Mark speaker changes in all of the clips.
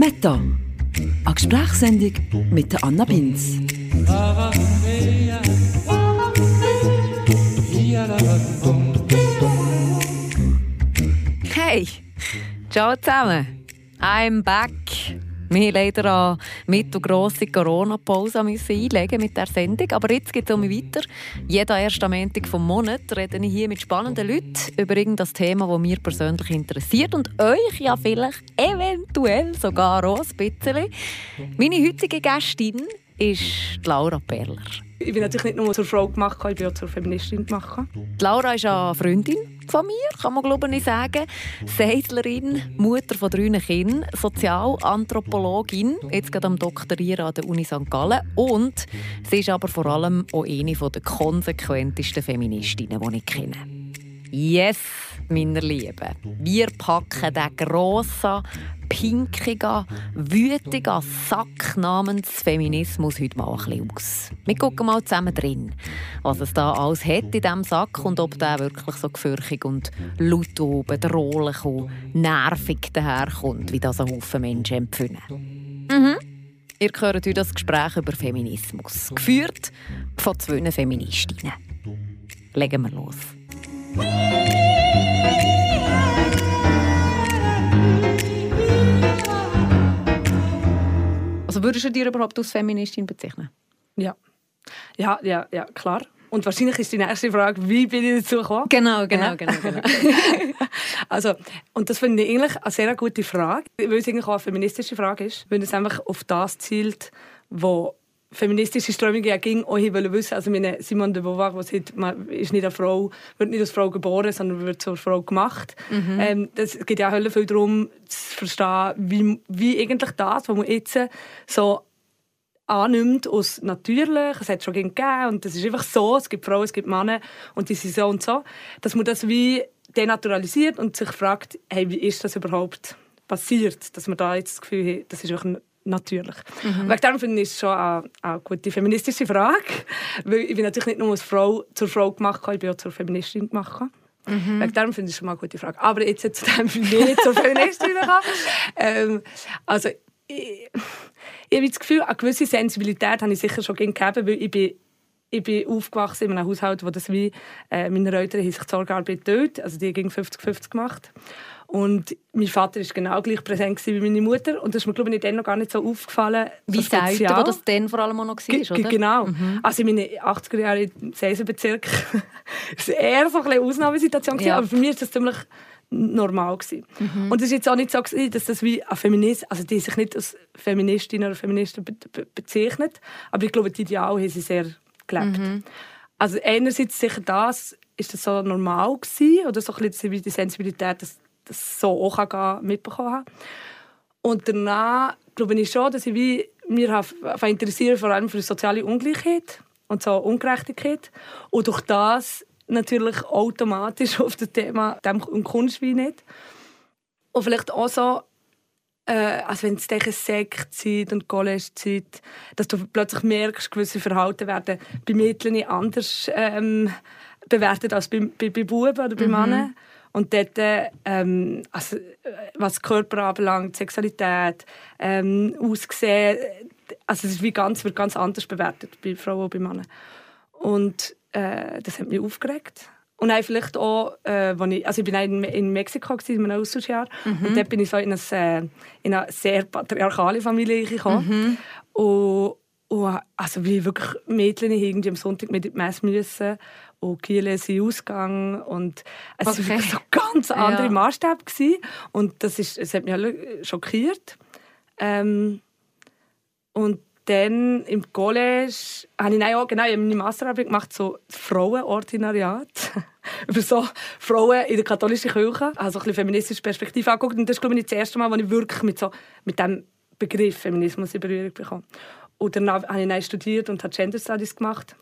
Speaker 1: Meta, eine Gesprächssendung mit der Anna Binz.
Speaker 2: Hey, ciao zusammen. I'm back. Wir haben leider eine mittelgrosse Corona-Pause einlegen mit der Sendung. Aber jetzt geht es um weiter. Jeden ersten Montag vom Monat rede ich hier mit spannenden Leuten über irgendein Thema, das mich persönlich interessiert und euch ja vielleicht eventuell sogar auch ein bisschen. Meine heutige Gästin ist Laura Perler.
Speaker 3: Ich bin natürlich nicht nur zur Frau gemacht, ich bin auch zur Feministin gemacht.
Speaker 2: Laura ist eine Freundin von mir, kann man glaube ich sagen. Seidlerin, Mutter von drei Kindern, Sozialanthropologin, jetzt gerade am Doktorieren an der Uni St. Gallen. Und sie ist aber vor allem auch eine der konsequentesten Feministinnen, die ich kenne. Yes, meine Lieben, wir packen den grossen, pinkigen, wütigen Sack namens Feminismus heute mal ein bisschen aus. Wir gucken mal zusammen drin, was es da alles hat in diesem Sack und ob der wirklich so gefürchtig und laut und bedrohlich und nervig daherkommt, wie das ein Haufen Menschen empfinden. Mhm. Ihr hört heute das Gespräch über Feminismus, geführt von zwei Feministinnen. Legen wir los. Also würdest du dir überhaupt als Feministin bezeichnen?
Speaker 3: Ja. Ja, ja, ja, klar. Und wahrscheinlich ist die nächste Frage, wie bin ich dazu gekommen?
Speaker 2: Genau, genau, genau. genau.
Speaker 3: also, und das finde ich eigentlich eine sehr gute Frage, weil es eigentlich auch eine feministische Frage ist, weil es einfach auf das zielt, wo feministische Strömungen ja ging, auch ich wissen, also meine Simone de Beauvoir, die sagt, man ist nicht eine Frau, wird nicht als Frau geboren, sondern wird zur Frau gemacht. Mhm. Ähm, das geht ja viel darum, zu verstehen, wie, wie eigentlich das, was man jetzt so annimmt als natürlich, es hat schon gegeben und das ist einfach so, es gibt Frauen, es gibt Männer und die sind so und so, dass man das wie denaturalisiert und sich fragt, hey, wie ist das überhaupt passiert, dass man da jetzt das Gefühl hat, das ist einfach natürlich. Mhm. Wegen dem finde ich es schon eine, eine, gute feministische Frage, weil ich bin natürlich nicht nur als Frau zur Frau gemacht, ich bin auch zur Feministin gemacht. Mhm. Wegen dem finde ich schon mal eine gute Frage. Aber jetzt zu dem, wie ich zur Feministin kam. ähm, also, ich, ich habe das Gefühl, eine gewisse Sensibilität habe ich sicher schon gegeben, weil ich bin ich bin aufgewachsen in einem Haushalt, wo das wie äh, meine Eltern haben sich die Sorgearbeit dort, also die ging 50-50 gemacht. Und mein Vater war genau gleich präsent wie meine Mutter. Und das ist mir, glaube ich, dann noch gar nicht so aufgefallen.
Speaker 2: Wie so selten, wo das dann vor allem auch noch war, oder?
Speaker 3: Genau. Mhm. Also in meinen 80er Jahren im Seisenbezirk war es eher so eine Ausnahmesituation. Ja. Aber für mich war das ziemlich normal. Mhm. Und es ist jetzt auch nicht so, dass das wie ein Feminist, also die sich nicht als Feministin oder Feministin be be bezeichnet, aber ich glaube, die Ideale haben sie sehr gelebt. Mhm. Also einerseits sicher das, ist das so normal gewesen, oder so ein bisschen die Sensibilität, dass das so auch gehen, mitbekommen habe. Und danach glaube ich schon, dass ich wie, mir interessiere vor allem für die soziale Ungleichheit und so Ungerechtigkeit. Und durch das natürlich automatisch auf das Thema dem kommst wie nicht. Und vielleicht auch so, äh, also wenn es Sektzeit und College-Zeit, dass du plötzlich merkst, gewisse Verhalten werden bei Mädchen anders ähm, bewertet als bei, bei, bei Buben oder bei mhm. Männern. Und dort, ähm, also, was Körper anbelangt, Sexualität, ähm, Aussehen, also es wie ganz, wird ganz anders bewertet bei Frauen und bei Männern. Und äh, das hat mich aufgeregt. Und auch vielleicht auch, äh, ich, also ich bin in, in Mexiko in einem Austauschjahr mhm. und dort bin ich so in, ein, äh, in eine sehr patriarchale Familie gekommen. Mhm. Und, und also wie wirklich Mädchen irgendwie am Sonntag mit in die Messe müssen und Kiel sind Ausgang und es okay. war so ganz andere ja. Maßstäbe und das ist, es hat mich alle schockiert. Ähm, und dann im College habe ich auch genau, ich meine Masterarbeit gemacht, so Frauenordinariat. über so Frauen in der katholischen Kirche. Also ein bisschen feministische Perspektive angeguckt. Und das ist, glaube ich, das erste Mal, als ich wirklich mit, so, mit dem Begriff Feminismus in Berührung bekam. Und danach habe ich dann studiert und habe Gender Studies gemacht.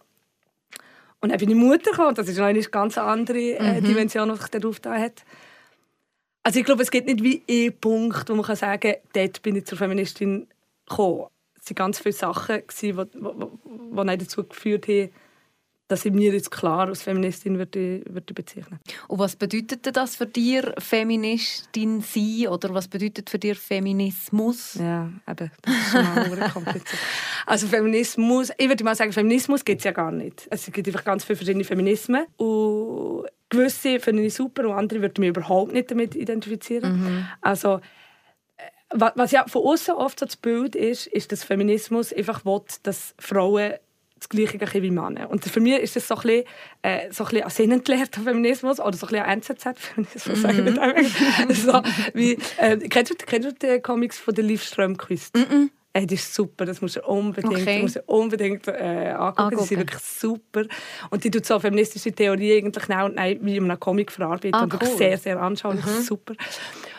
Speaker 3: Und dann bin ich Mutter gekommen. Das ist eine ganz andere äh, mhm. Dimension, die sich darauf da hat. Also ich glaube, es gibt nicht wie einen Punkt, wo man kann sagen kann, dort bin ich zur Feministin gekommen. Es waren ganz viele Sachen, die, die, die dazu geführt haben, dass ich mir jetzt klar als Feministin würde, würde bezeichnen.
Speaker 2: Und was bedeutet das für dich, Feministin sein? Oder was bedeutet für dich Feminismus?
Speaker 3: Ja, eben, das ist schon mal kompliziert. Also Feminismus, ich würde mal sagen, Feminismus gibt es ja gar nicht. Es gibt einfach ganz viele verschiedene Feminismen. Und gewisse finde ich super und andere würde mich überhaupt nicht damit identifizieren. Mhm. Also äh, was ja von außen oft so das Bild ist, ist, dass Feminismus einfach will, dass Frauen das Gleiche wie Männer. Und für mich ist das so ein bisschen, äh, so ein bisschen sinnentleerter Feminismus oder so ein bisschen NZZ-Feminismus, mhm. so, wie, äh, kennst, du, kennst du die Comics von der Liv Strömquist? Mhm. Hey, das ist super, das musst du unbedingt, okay. musst du unbedingt äh, angucken. angucken. Die sind wirklich super. Und die tut so feministische Theorie eigentlich genau und nein, wie in einem Comic verarbeitet. Ah, und wirklich sehr, sehr anschaulich. Mhm. Super.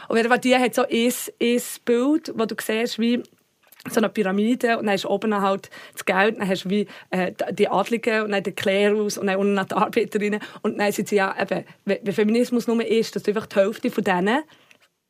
Speaker 3: Und die hat so ein, ein Bild, wo du siehst, wie so eine Pyramide und dann hast du oben halt das Geld, dann hast du wie äh, die Adligen und dann den Klerus und dann unten die Arbeiterinnen und dann sind sie ja eben, wenn Feminismus nur ist, dass du einfach die Hälfte von denen,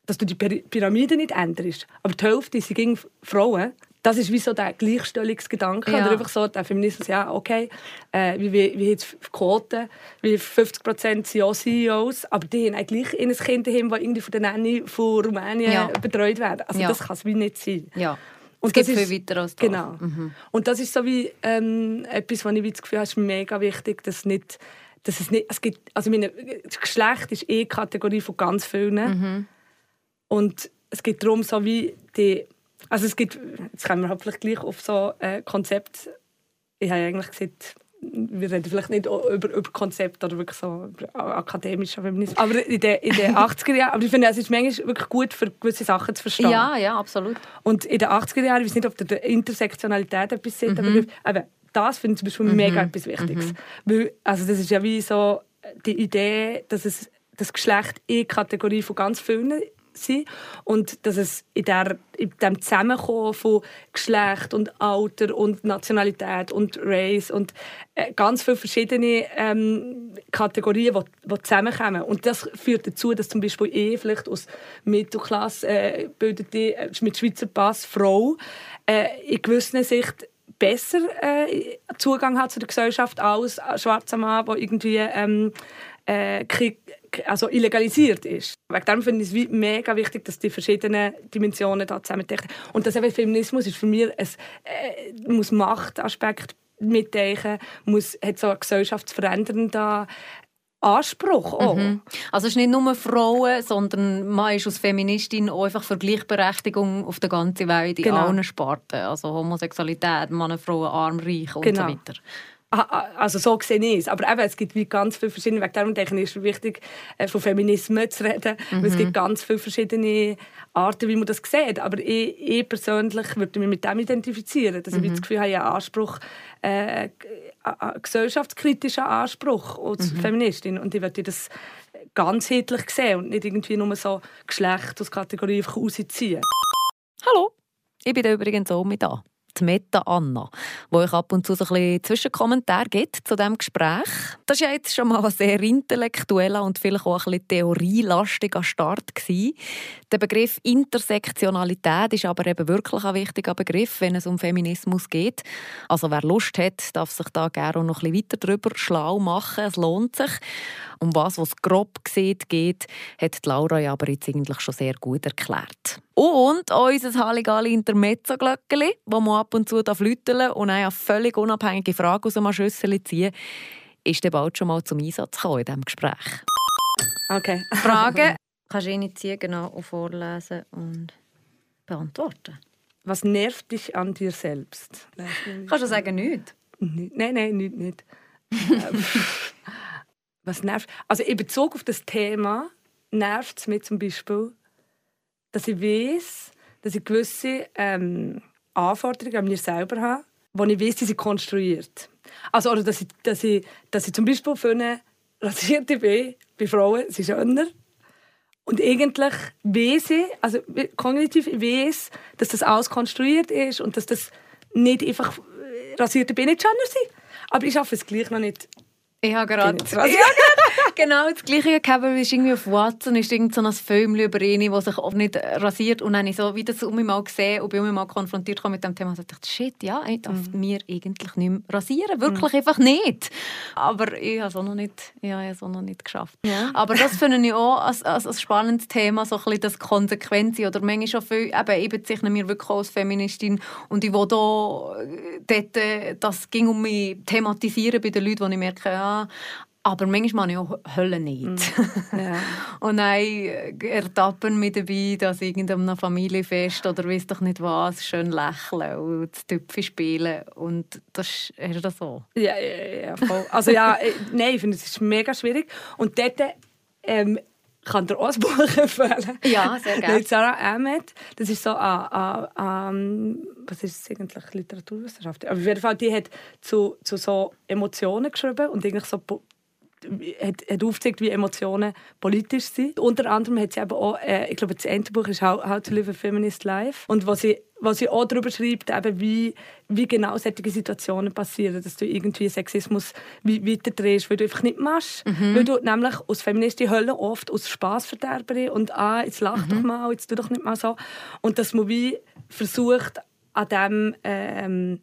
Speaker 3: dass du die Pyramide nicht änderst, aber die Hälfte sind gegen Frauen, das ist wie so der Gleichstellungsgedanke. Ja. Oder einfach so der Feminismus, ja, okay, äh, wie, wie, wie jetzt Quoten, wie 50 Prozent sind auch CEOs, aber die haben eigentlich ein Kind daheim, das irgendwie von der Nanny von Rumänien ja. betreut werden. Also ja. das kann es wie nicht sein.
Speaker 2: Ja. Und es geht viel weiter als
Speaker 3: das. Genau. Mhm. Und das ist so wie ähm, etwas, was ich das Gefühl habe, ist mega wichtig, dass nicht, dass es nicht, es gibt, also meine, das Geschlecht ist eh Kategorie von ganz vielen. Mhm. Und es geht darum, so wie die, also es gibt, jetzt kommen wir vielleicht gleich auf so ein äh, Konzept, ich habe eigentlich gesagt, wir reden vielleicht nicht über, über Konzepte oder wirklich so akademischer Feminismus. Aber in den, in den 80er Jahren, aber ich finde, es ist manchmal wirklich gut, für gewisse Sachen zu verstehen.
Speaker 2: Ja, ja, absolut.
Speaker 3: Und in den 80er Jahren, ich weiß nicht, ob der Intersektionalität etwas sind, mhm. aber eben, das finde ich zum Beispiel mhm. mega etwas Wichtiges. Mhm. Weil, also das ist ja wie so die Idee, dass es das Geschlecht in Kategorie von ganz vielen sein und dass es in, der, in dem Zusammenkommen von Geschlecht und Alter und Nationalität und Race und äh, ganz viele verschiedene ähm, Kategorien, die, die zusammenkommen. Und das führt dazu, dass zum Beispiel eh vielleicht aus Mittelklasse äh, bildete, äh, mit Schweizer Pass Frau äh, in gewisser Sicht besser äh, Zugang hat zu der Gesellschaft als ein schwarzer Mann, der irgendwie ähm, äh, also illegalisiert ist. Wegen dem finde ich es mega wichtig, dass die verschiedenen Dimensionen da zusammendenken. Und das eben Feminismus ist für mich ein, äh, muss Machtaspekt mitdenken, muss hat so einen gesellschaftsverändernden Anspruch auch. Mhm.
Speaker 2: Also es ist nicht nur Frauen, sondern man ist als Feministin auch einfach für Gleichberechtigung auf der ganzen Welt in genau. allen Sparten. Also Homosexualität, Männer, Frauen, arm, reich und genau. so weiter.
Speaker 3: Ah, ah, also so sehe ich es. Aber eben, es gibt wie ganz viele verschiedene Wege. Darum denke ich, ist es wichtig, äh, von Feminismus zu reden. Mhm. Weil es gibt mhm. ganz viele verschiedene Arten, wie man das sieht. Aber ich, ich persönlich würde mich mit dem identifizieren. Dass mhm. ich das Gefühl habe, ich habe einen Anspruch, äh, einen gesellschaftskritischen Anspruch als mhm. Feministin. Und ich würde das ganzheitlich sehen und nicht irgendwie nur so Geschlecht als Kategorie rausziehen.
Speaker 2: Hallo, ich bin übrigens auch mit da die Meta Anna, wo euch ab und zu so ein bisschen Zwischenkommentar gibt zu diesem Gespräch. Das war ja jetzt schon mal ein sehr intellektueller und vielleicht auch ein bisschen theorielastiger Start. Gewesen. Der Begriff Intersektionalität ist aber eben wirklich ein wichtiger Begriff, wenn es um Feminismus geht. Also wer Lust hat, darf sich da gerne noch ein bisschen weiter darüber schlau machen. Es lohnt sich. Um was, was grob sieht, geht, hat Laura ja aber jetzt eigentlich schon sehr gut erklärt. Und unser Halligalli Intermezzo-Glöckchen, das man ab und zu läuteln und eine völlig unabhängige Frage aus einem Schüssel ziehen, ist dann bald schon mal zum Einsatz gekommen in diesem Gespräch.
Speaker 3: Okay.
Speaker 2: Fragen kannst du initiieren genau vorlesen und beantworten.
Speaker 3: Was nervt dich an dir selbst?
Speaker 2: Kannst du sagen, nichts?
Speaker 3: Nein, nein, nicht. nicht. was nervt? Also in Bezug auf das Thema nervt es mich zum Beispiel, dass ich weiß, dass ich gewisse ähm, Anforderungen an mir selber habe, die ich weiß, die sind konstruiert. Also, oder dass ich, dass ich, dass ich zum Beispiel für eine rasierte bin, bei Frauen, sie schöner. Und eigentlich weiß ich, also kognitiv weiß, dass das alles konstruiert ist und dass das nicht einfach rasierte Beine nicht schöner sind. Aber ich schaffe es gleich noch nicht
Speaker 2: ich habe gerade,
Speaker 3: ja,
Speaker 2: genau das Gleiche gehabt, ist irgendwie auf Watson ist irgend so ein Film über ihn, der sich oft nicht rasiert und dann habe ich so wieder um mich mal gesehen und bin mich mal konfrontiert mit dem Thema und dachte, shit, ja, ich darf mhm. mir eigentlich nicht mehr rasieren, wirklich mhm. einfach nicht. Aber ich habe es auch noch nicht, ich habe es auch noch nicht geschafft. Ja. Aber das finde ich auch als, als, als spannendes Thema, so ein bisschen das Konsequenzen oder manchmal schon viel, eben, ich bezeichne mich wirklich als Feministin und ich will da dort, das ging um mich thematisieren bei den Leuten, die ich merke, ja, aber manchmal mache ich auch Hölle nicht. Mm. Ja. und dann äh, ertappen mich dabei, dass irgendeinem Familienfest oder weiß doch nicht was schön lächeln und das Töpfe spielen. Und das ist das so.
Speaker 3: Ja, ja, ja voll. Also ja, äh, nein, ich finde, es ist mega schwierig. Und dort ähm, kann der auch ein Buch empfehlen.
Speaker 2: Ja, sehr gerne.
Speaker 3: Sarah Ahmed. Das ist so ein, ein, ein was ist es eigentlich, Literaturwissenschaft? Aber auf jeden Fall, die hat zu, zu so Emotionen geschrieben und eigentlich so hat, hat aufgezeigt, wie Emotionen politisch sind. Unter anderem hat sie eben auch, äh, ich glaube, das Endbuch ist How, How to Live a Feminist Life. Und was sie, was sie auch darüber schreibt, eben wie, wie genau solche Situationen passieren, dass du irgendwie Sexismus weiterdrehst, weil du einfach nicht machst. Mhm. Weil du nämlich aus Feministin Hölle oft aus Spaßverderberin und ah, jetzt lach mhm. doch mal, jetzt tu doch nicht mal so. Und dass man wie versucht, an dem... Ähm,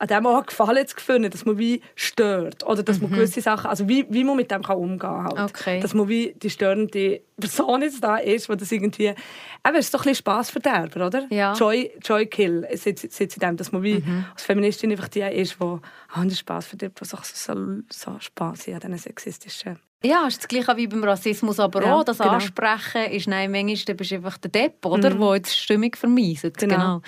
Speaker 3: an dem auch Gefallen zu finden, dass man wie stört. Oder dass man mhm. gewisse Sachen, also wie, wie man mit dem kann umgehen kann. Halt.
Speaker 2: Okay.
Speaker 3: Dass man wie die störende Person jetzt da ist, die das irgendwie... Eben, es ist doch ein bisschen Spassverderber, oder?
Speaker 2: Ja.
Speaker 3: Joy, Joy Kill sitzt, sitzt in dem, dass man wie mhm. als Feministin einfach die ist, die oh, der Spass verdirbt, was auch so, so Spass an diesen sexistischen
Speaker 2: ja, es ist das Gleiche wie beim Rassismus, aber ja, auch das genau. Ansprechen ist nein, manchmal bist du einfach der Depp, oder? Mhm. Wo jetzt Stimmung vermeiset. Genau. genau.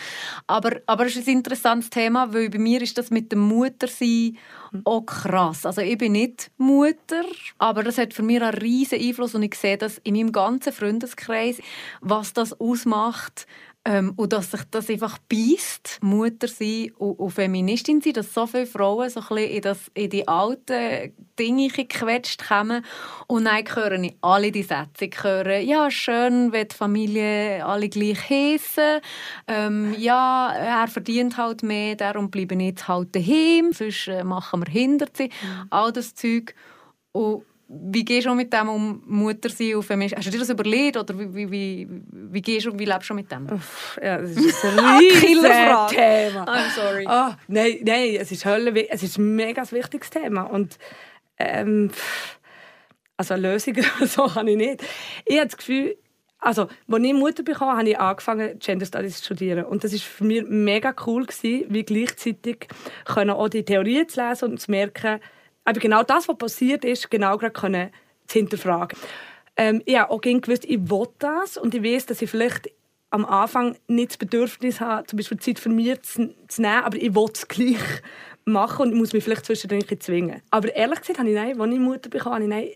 Speaker 2: Aber, aber es ist ein interessantes Thema, weil bei mir ist das mit dem Muttersein mhm. auch krass. Also ich bin nicht Mutter, aber das hat für mich einen riesen Einfluss und ich sehe das in meinem ganzen Freundeskreis, was das ausmacht, ähm, und dass sich das einfach beißt, Mutter sein und, und, Feministin sein, dass so viele Frauen so ein in, das, in die alten Dinge gequetscht kommen. Und dann hören ich alle die Sätze. Ich höre, ja, schön, wenn die Familie alle gleich heissen. Ähm, ja, er verdient halt mehr, darum bleibe ich jetzt halt daheim, sonst äh, machen wir hinter sie. Mhm. All das Zeug. Und wie gehst du mit dem um Mutter sein und Feminist? Hast du dir das überlegt oder wie, wie, wie, wie, gehst du, wie lebst du mit dem?
Speaker 3: Ja, das ist ein riesiges Thema.
Speaker 2: I'm sorry.
Speaker 3: Oh, nein, nein, es ist Hölle, es ist ein mega wichtiges Thema und ähm, also eine Lösung so habe ich nicht. Ich habe das Gefühl, also, als ich Mutter bekam, habe ich angefangen, Gender Studies zu studieren. Und das war für mich mega cool, gewesen, wie gleichzeitig können auch die Theorien zu lesen und zu merken, aber genau das, was passiert ist, genau gerade können zu hinterfragen. Ähm, ich habe auch gewusst, ich will das und ich weiß, dass ich vielleicht am Anfang nicht das Bedürfnis habe, zum Beispiel Zeit für mich zu, zu nehmen, aber ich will es gleich machen und muss mich vielleicht zwischendurch zwingen. Aber ehrlich gesagt habe ich, nein, als ich Mutter bekam, habe ich nein,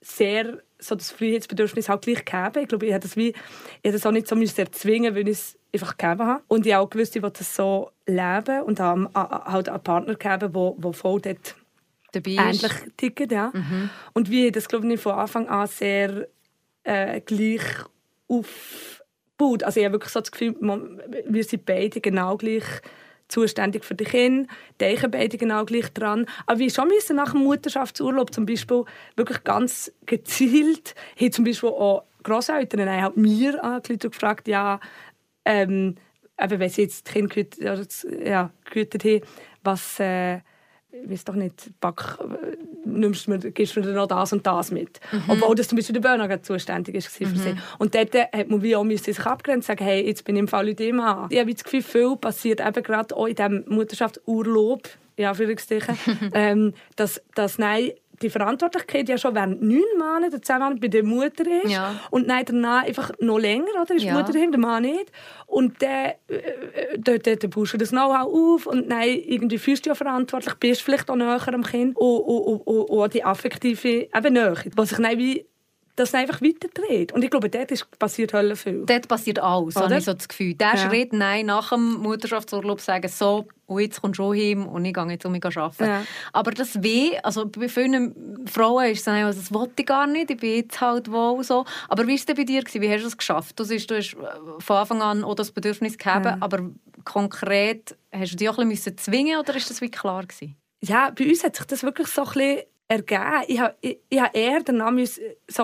Speaker 3: sehr so das Freiheitsbedürfnis halt gleich gegeben. Ich glaube, ich ich das auch nicht so erzwingen weil ich es einfach gegeben habe. Und ich habe auch gewusst, ich will das so leben und habe halt einen Partner gegeben, der, voll dort ähnlich ticken. Ja. Mhm. Und wie das glaube ich von Anfang an sehr äh, gleich aufbaut. Also ich habe wirklich so das Gefühl, wir sind beide genau gleich zuständig für die Kinder, denken beide genau gleich dran. Aber wir schon müssen nach dem Mutterschaftsurlaub zum Beispiel wirklich ganz gezielt, haben zum Beispiel auch Grosseltern haben mir angerufen und gefragt, ja, ähm, eben, wenn sie jetzt die Kinder gehütet, ja, gehütet haben, was... Äh, weiß doch nicht, Back, nimmst du mir, gibst du mir noch das und das mit. Mhm. Obwohl das zum Beispiel der Börner zuständig ist für mhm. sie. Und dort hat man wie auch sich abgrenzen und sagen, hey, jetzt bin ich im Fall Leute immer Ich habe das Gefühl, viel passiert eben gerade auch in diesem Mutterschaftsurlaub, ja, ähm, dass, dass nein, die Verantwortlichkeit ja schon während neun Monaten zusammen bei der Mutter ist
Speaker 2: ja.
Speaker 3: und dann danach einfach noch länger, oder? Ist ja. die Mutter daheim, der Mann nicht. Und dann, äh, dort, dort baust du das Know-how auf und dann irgendwie fühlst du ja verantwortlich, bist vielleicht auch näher am Kind und, und, und, und die affektive eben Nähe, was sich dann wie das einfach weiterdreht. Und ich glaube, dort ist, passiert Hölle viel.
Speaker 2: Dort passiert alles, habe ich so das Gefühl. Der ja. Schritt, nein, nach dem Mutterschaftsurlaub sagen, so, und jetzt kommst du heim und ich gehe jetzt um mich arbeiten. Ja. Aber das Weh, also bei vielen Frauen ist es dann, also, das wollte ich gar nicht, ich bin jetzt halt wohl so. Aber wie war es denn bei dir? Wie hast du es geschafft? Du, siehst, du hast von Anfang an auch das Bedürfnis gehabt, ja. aber konkret, hast du dich auch ein bisschen zwingen oder ist das wie klar gewesen?
Speaker 3: Ja, bei uns hat sich das wirklich so ein bisschen ergeben. Ich habe, ich, ich habe eher danach so ein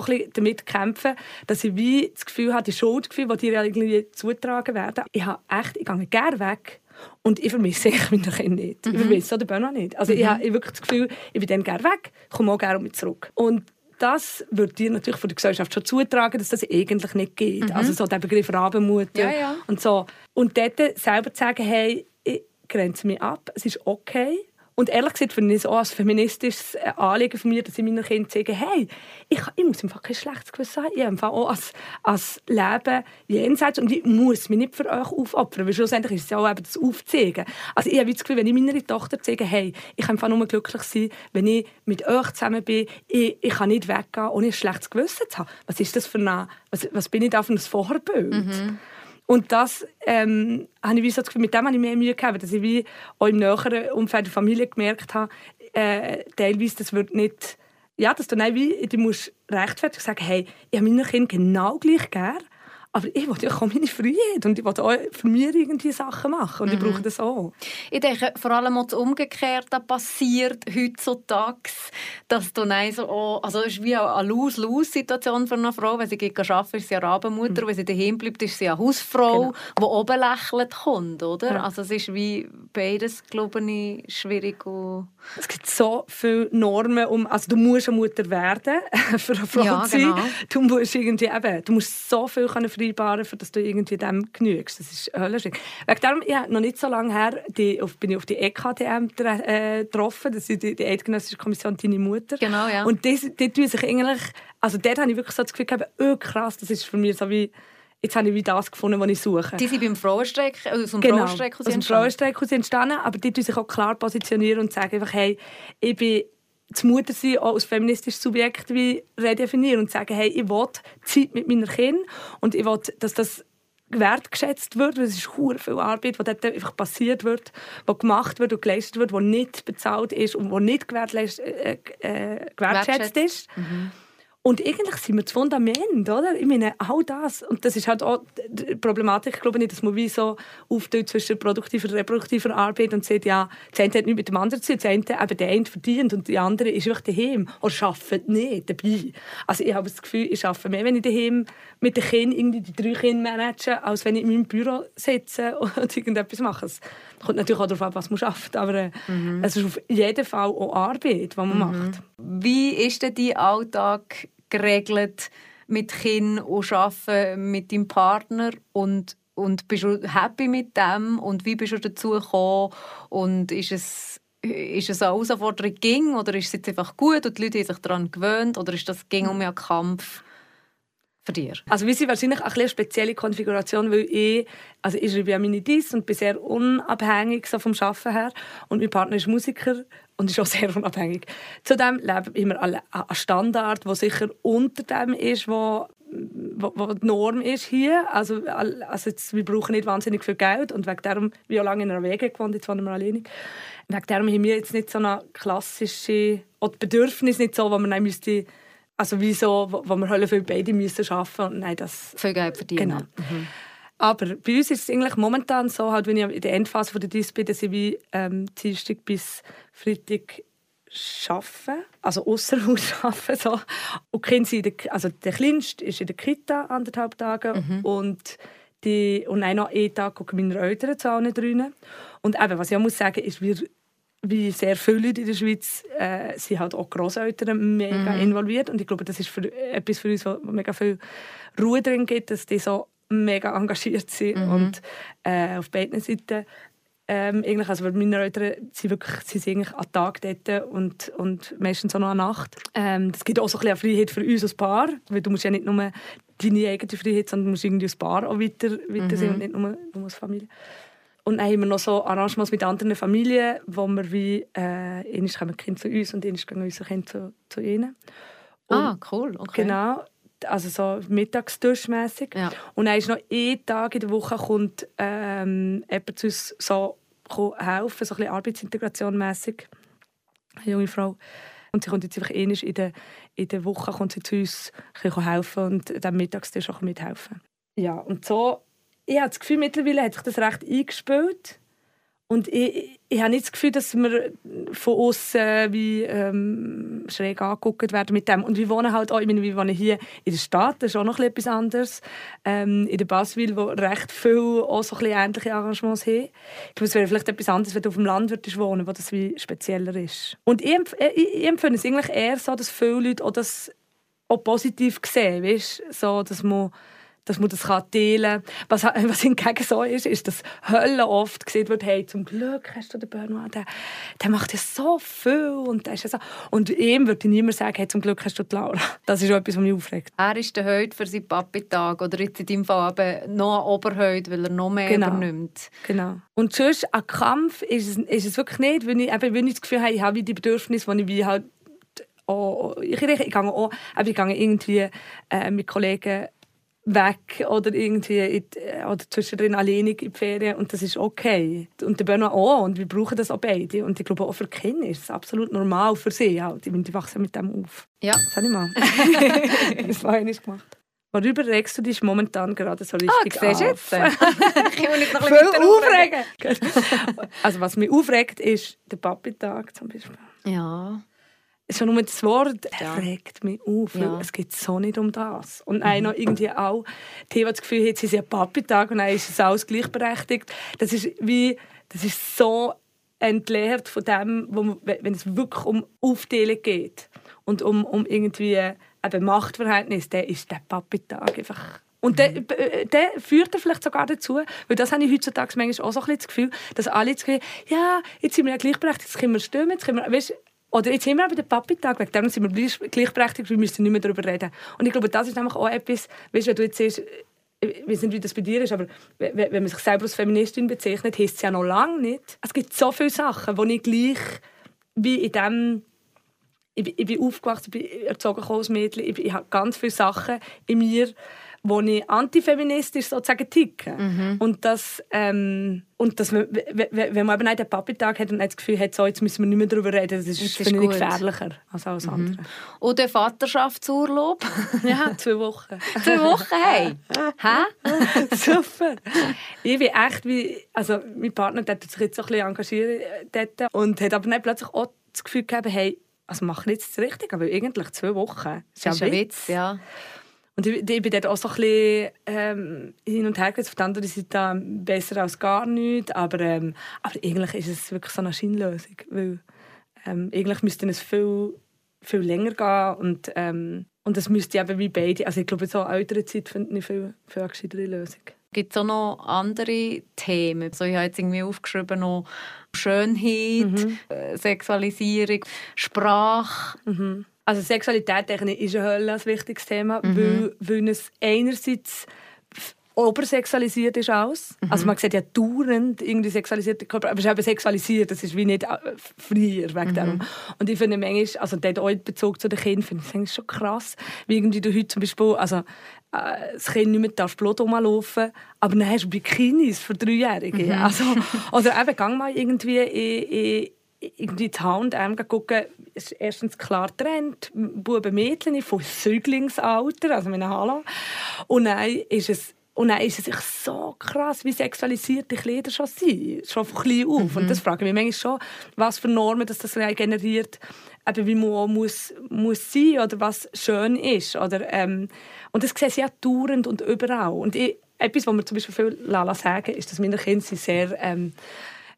Speaker 3: bisschen damit kämpfen, dass ich wie das Gefühl habe, die Schuldgefühle, die dir irgendwie zutragen werden. Ich habe echt, ich gehe gerne weg. Und ich vermisse ich meine Kinder nicht. Mhm. Ich vermisse den Bernhard nicht. Also mhm. ich habe wirklich das Gefühl, ich bin dann gerne weg, komme auch gerne mit zurück. Und das würde dir natürlich von der Gesellschaft schon zutragen, dass das eigentlich nicht geht. Mhm. Also so der Begriff Rabenmutter
Speaker 2: ja, ja.
Speaker 3: und so. Und dort selber zu sagen, hey, ich grenze mich ab, es ist okay, und ehrlich gesagt finde ich es auch als feministisches äh, Anliegen von mir, dass ich meinen Kindern sage, hey, ich, ich muss einfach kein schlechtes Gewissen haben. Ich habe auch als, als Leben jenseits und ich muss mich nicht für euch aufopfern, weil schlussendlich ist es ja auch eben das Aufzeigen. Also ich habe das Gefühl, wenn ich meiner Tochter sage, hey, ich kann nur glücklich sein, wenn ich mit euch zusammen bin, ich, ich kann nicht weggehen, ohne ein schlechtes Gewissen zu haben. Was ist das für eine, was, was bin ich da für ein Vorbild? Mhm. Und das ähm, habe ich wie so das Gefühl, mit dem habe ich mehr Mühe gehabt, dass ich wie auch im näheren Umfeld der Familie gemerkt habe, äh, teilweise, das wird nicht, ja, dass du dann wie, du musst rechtfertig sagen, hey, ich habe meinen Kindern genau gleich gern, aber ich will ja auch meine Freiheit und ich will auch für mich irgendwie Sachen machen und mhm. ich brauche das auch.
Speaker 2: Ich denke, vor allem auch das Umgekehrte passiert heutzutage, dass du so, oh, also es ist wie eine Lose-Lose-Situation für eine Frau. Wenn sie geht arbeiten, ist sie eine Rabenmutter, mhm. wenn sie daheim bleibt, ist sie eine Hausfrau, genau. die oben lächelt kommt, oder? Ja. Also es ist wie beides, glaube ich, schwierig und
Speaker 3: es gibt so viele Normen, um, also du musst eine Mutter werden, für eine Frau
Speaker 2: ja,
Speaker 3: zu sein.
Speaker 2: Genau.
Speaker 3: Du musst irgendwie eben, du musst so viel können vereinbaren, für dass du irgendwie dem genügst. Das ist höllisch. Wegen darum, ja, noch nicht so lange her, die, auf, bin ich auf die EKTM äh, getroffen. Das ist die, die Eidgenössische Kommission Deine Mutter.
Speaker 2: Genau, ja.
Speaker 3: Und die, die tun sich eigentlich, also dort habe ich wirklich so das Gefühl gehabt, oh krass, das ist für mich so wie jetzt habe ich wie das gefunden, was ich suche.
Speaker 2: Die sind beim Frauenstreik, also aus dem
Speaker 3: genau,
Speaker 2: Frauenstreik
Speaker 3: aus dem Frauenstreik entstanden, aber die sich auch klar positionieren und sagen einfach, hey, ich bin das Muttersein auch als feministisches Subjekt wie redefinieren und sagen, hey, ich will Zeit mit meinen Kindern und ich will, dass das wertgeschätzt wird, weil es ist hure viel Arbeit, die dort einfach passiert wird, die gemacht wird und geleistet wird, die nicht bezahlt ist und die nicht gewertschätzt, äh, äh, gewertschätzt ist. Mhm. Und eigentlich sind wir das Fundament, oder? Ich meine, all das. Und das ist halt auch die Problematik, glaube ich, dass man wie so aufteilt zwischen produktiver und reproduktiver Arbeit und sagt, ja, das eine hat nichts mit dem anderen zu tun. Das eine, eben der eine verdient und die andere ist einfach daheim oder arbeitet nicht dabei. Also ich habe das Gefühl, ich arbeite mehr, wenn ich daheim mit den Kindern irgendwie die drei Kinder manage, als wenn ich in meinem Büro sitze und irgendetwas mache. Es kommt natürlich auch darauf an, was man arbeitet, aber äh, mhm. es ist auf jeden Fall auch Arbeit, die man mhm. macht.
Speaker 2: Wie ist denn dein Alltag geregelt mit Kind und Arbeiten mit deinem Partner und und bist du happy mit dem? Und wie bist du dazu gekommen? Und ist es ist es eine Herausforderung ging? Oder ist es jetzt einfach gut und die Leute haben sich daran gewöhnt? Oder ist das ging um einen Kampf für dich?
Speaker 3: Also wir sind wahrscheinlich eine spezielle Konfiguration, weil ich, also ich schreibe ja meine Dies und bin sehr unabhängig so vom Arbeiten her und mein Partner ist Musiker und ist auch sehr unabhängig. Zudem leben wir alle einen Standard, der sicher unter dem ist, wo, wo die Norm ist hier. Also, also jetzt, wir brauchen nicht wahnsinnig viel Geld und wegen wir haben lange in einer Wege gewohnt, jetzt wohnen wir alleine. Wegen darum haben wir jetzt nicht so eine klassische, oder Bedürfnis nicht so, wo man müsste, also wie so, wo, wo wir viel beide müssen arbeiten müssen. das...
Speaker 2: Viel Geld verdienen.
Speaker 3: Genau. Mhm. Aber bei uns ist es eigentlich momentan so, halt, wenn ich in der Endphase der DIS bin, dass ich wie ähm, Dienstag bis Freitag arbeite, also außer Haus arbeite. So. Und die also der Kleinste ist in der Kita anderthalb Tage mhm. und die, und noch einen Tag gucken meine Eltern zu allen drinnen. Und eben, was ich auch muss sagen, ist, wir wie sehr viele Leute in der Schweiz äh, sind halt auch Großeltern mega mhm. involviert und ich glaube, das ist für, etwas für uns, wo mega viel Ruhe drin gibt, dass die so mega engagiert sind mhm. und äh, auf beiden Seiten ähm, eigentlich, also meine Eltern sind wirklich sie sind eigentlich am Tag dort und, und meistens auch noch an Nacht. Ähm, das gibt auch so ein bisschen Freiheit für uns als Paar, weil du musst ja nicht nur deine eigene Freiheit, sondern du musst irgendwie als Paar auch weiter, weiter mhm. sein und nicht nur du als Familie. Und dann haben wir noch so Arrangements mit anderen Familien, wo wir wie, äh, einmal kommen Kinder zu uns und einmal gehen unsere Kinder zu, zu ihnen.
Speaker 2: Und ah, cool, okay.
Speaker 3: Genau, also so mittagstischmässig.
Speaker 2: Ja.
Speaker 3: Und dann ist noch ein Tag in der Woche kommt ähm, jemand zu uns so helfen, so ein bisschen Arbeitsintegration. Eine junge Frau. Und sie kommt jetzt einfach einmal in der, in der Woche kommt sie zu uns helfen und dann Mittagstisch auch mithelfen. Ja, und so, ich habe das Gefühl, mittlerweile hat sich das recht eingespielt. und ich, ich habe nicht das Gefühl, dass wir von außen wie ähm, schräg angeguckt werden mit dem. Und wir wohnen halt auch, ich meine, wir wohnen hier in der Stadt, das ist auch noch etwas anderes. Ähm, in der Baswil, wo recht viele auch so ein ähnliche Engagements haben. Ich glaube, es wäre vielleicht etwas anderes, wenn du auf dem Land würdest wohnen, wo das wie spezieller ist. Und ich, empf ich, ich empfinde es eigentlich eher so, dass viele Leute auch das auch positiv sehen, weißt? So, dass man dass man das teilen kann. Was, was hingegen so ist, ist, dass Hölle oft gesehen wird, hey, zum Glück hast du den Benoit, der, der macht ja so viel und der ist ja so. Und ihm würde ich niemand sagen, hey, zum Glück hast du die Laura. Das ist auch etwas, was mich aufregt.
Speaker 2: Er ist der heute für seinen Papi-Tag oder jetzt in deinem Fall eben noch ein Oberhäut, weil er noch mehr
Speaker 3: genau.
Speaker 2: übernimmt.
Speaker 3: Genau. Und sonst, ein Kampf ist es, ist es wirklich nicht, wenn ich, eben, wenn ich das Gefühl habe, ich habe die Bedürfnisse, die ich wie halt auch, ich, ich, ich gehe auch, ich gehe irgendwie äh, mit Kollegen weg oder irgendwie in, oder zwischendrin alleine in die Ferien und das ist okay. Und der Bernard auch und wir brauchen das auch beide und ich glaube auch für Kinder ist es absolut normal für sie halt. Ich meine, die wachsen mit dem auf.
Speaker 2: Ja.
Speaker 3: Das habe ich mal. das war ich gemacht. Worüber regst du dich momentan gerade so richtig
Speaker 2: ah,
Speaker 3: auf?
Speaker 2: jetzt? ich will nicht noch ein
Speaker 3: bisschen aufregen. also was mich aufregt, ist der Papi-Tag zum Beispiel.
Speaker 2: Ja
Speaker 3: schon nur das Wort ja. regt mich auf. Ja. Es geht so nicht um das. Und mhm. noch irgendwie auch, die, das Gefühl hat, sie sind Papi-Tag und dann ist es alles gleichberechtigt. Das ist wie, das ist so entleert von dem, wo man, wenn es wirklich um Aufteilung geht und um, um irgendwie eben Machtverhältnis, dann ist der Papi-Tag einfach und der, mhm. äh, der führt er vielleicht sogar dazu, weil das habe ich heutzutage manchmal auch so ein bisschen das Gefühl, dass alle das Gefühl ja, jetzt sind wir ja gleichberechtigt, jetzt können wir stimmen, jetzt können wir, weißt, oder jetzt sind wir bei den Papi-Tag, wegen dem sind wir gleichberechtigt, wir müssen nicht mehr darüber reden. Und ich glaube, das ist nämlich auch etwas, weißt, wenn du jetzt siehst, ich weiß nicht, wie das bei dir ist, aber wenn man sich selber als Feministin bezeichnet, heisst es ja noch lange nicht. Es gibt so viele Sachen, die ich gleich wie in dem ich, ich bin aufgewachsen, ich bin erzogen als Mädchen, ich, ich habe ganz viele Sachen in mir, wo ich antifeministisch sozusagen ticke. Mhm. Und das, ähm, und das, wenn man eben nicht den Papi-Tag hat und das Gefühl hat, so, jetzt müssen wir nicht mehr darüber reden, das ist, das ist finde ich, gefährlicher als alles mhm. andere.
Speaker 2: Und der Vaterschaftsurlaub?
Speaker 3: ja, zwei Wochen.
Speaker 2: zwei Wochen, hey! Hä?
Speaker 3: Super! Ich bin echt wie, also mein Partner der hat sich jetzt so ein bisschen engagiert äh, dort und hat aber dann plötzlich auch das Gefühl gehabt, hey, also mach nicht das richtig, aber eigentlich zwei Wochen.
Speaker 2: Das ist, das ist ein Witz, ja.
Speaker 3: Und ich, ich bin dort auch so ein bisschen ähm, hin und her gegangen. Auf der anderen Seite besser als gar nichts. Aber, ähm, aber eigentlich ist es wirklich so eine Scheinlösung. Weil ähm, eigentlich müsste es viel, viel länger gehen. Und, ähm, und das müsste eben wie beide. Also ich glaube, so eine ältere Zeit finde ich viel, viel eine gescheitere Lösung.
Speaker 2: Gibt es auch noch andere Themen? Also ich habe jetzt irgendwie aufgeschrieben, noch Schönheit, mhm. Äh, Sexualisierung, Sprache.
Speaker 3: Mhm. Also Sexualität ist ein ein wichtiges Thema, mhm. weil, weil es einerseits obersexualisiert ist aus. Mhm. Also man sieht ja dauernd irgendwie sexualisierte Körper, aber es ist eben sexualisiert, das ist wie nicht äh, früher wegen mhm. dem. Und ich finde manchmal, also dort auch Bezug zu den Kindern, finde ich schon krass, wie irgendwie du heute zum Beispiel, also äh, das Kind nicht mehr darf Blut rumlaufen, aber dann hast du Bikinis für Dreijährige. Mhm. Also, oder eben, gang mal irgendwie in, in irgendwie die Hand gucken, ist erstens klar trennt, Buben, Mädchen von Säuglingsalter, also meine Hallo. Und dann ist es und dann ist es sich so krass, wie sexualisiert die Kleider schon sind, schon von klein auf. Mhm. Und das frage ich mich manchmal schon, was für Normen das, das generiert, eben wie man muss, muss sein oder was schön ist. Oder, ähm, und das sehen sie ja dauernd und überall. Und ich, etwas, was wir zum Beispiel viel Lala sagen, ist, dass meine Kinder sehr... Ähm,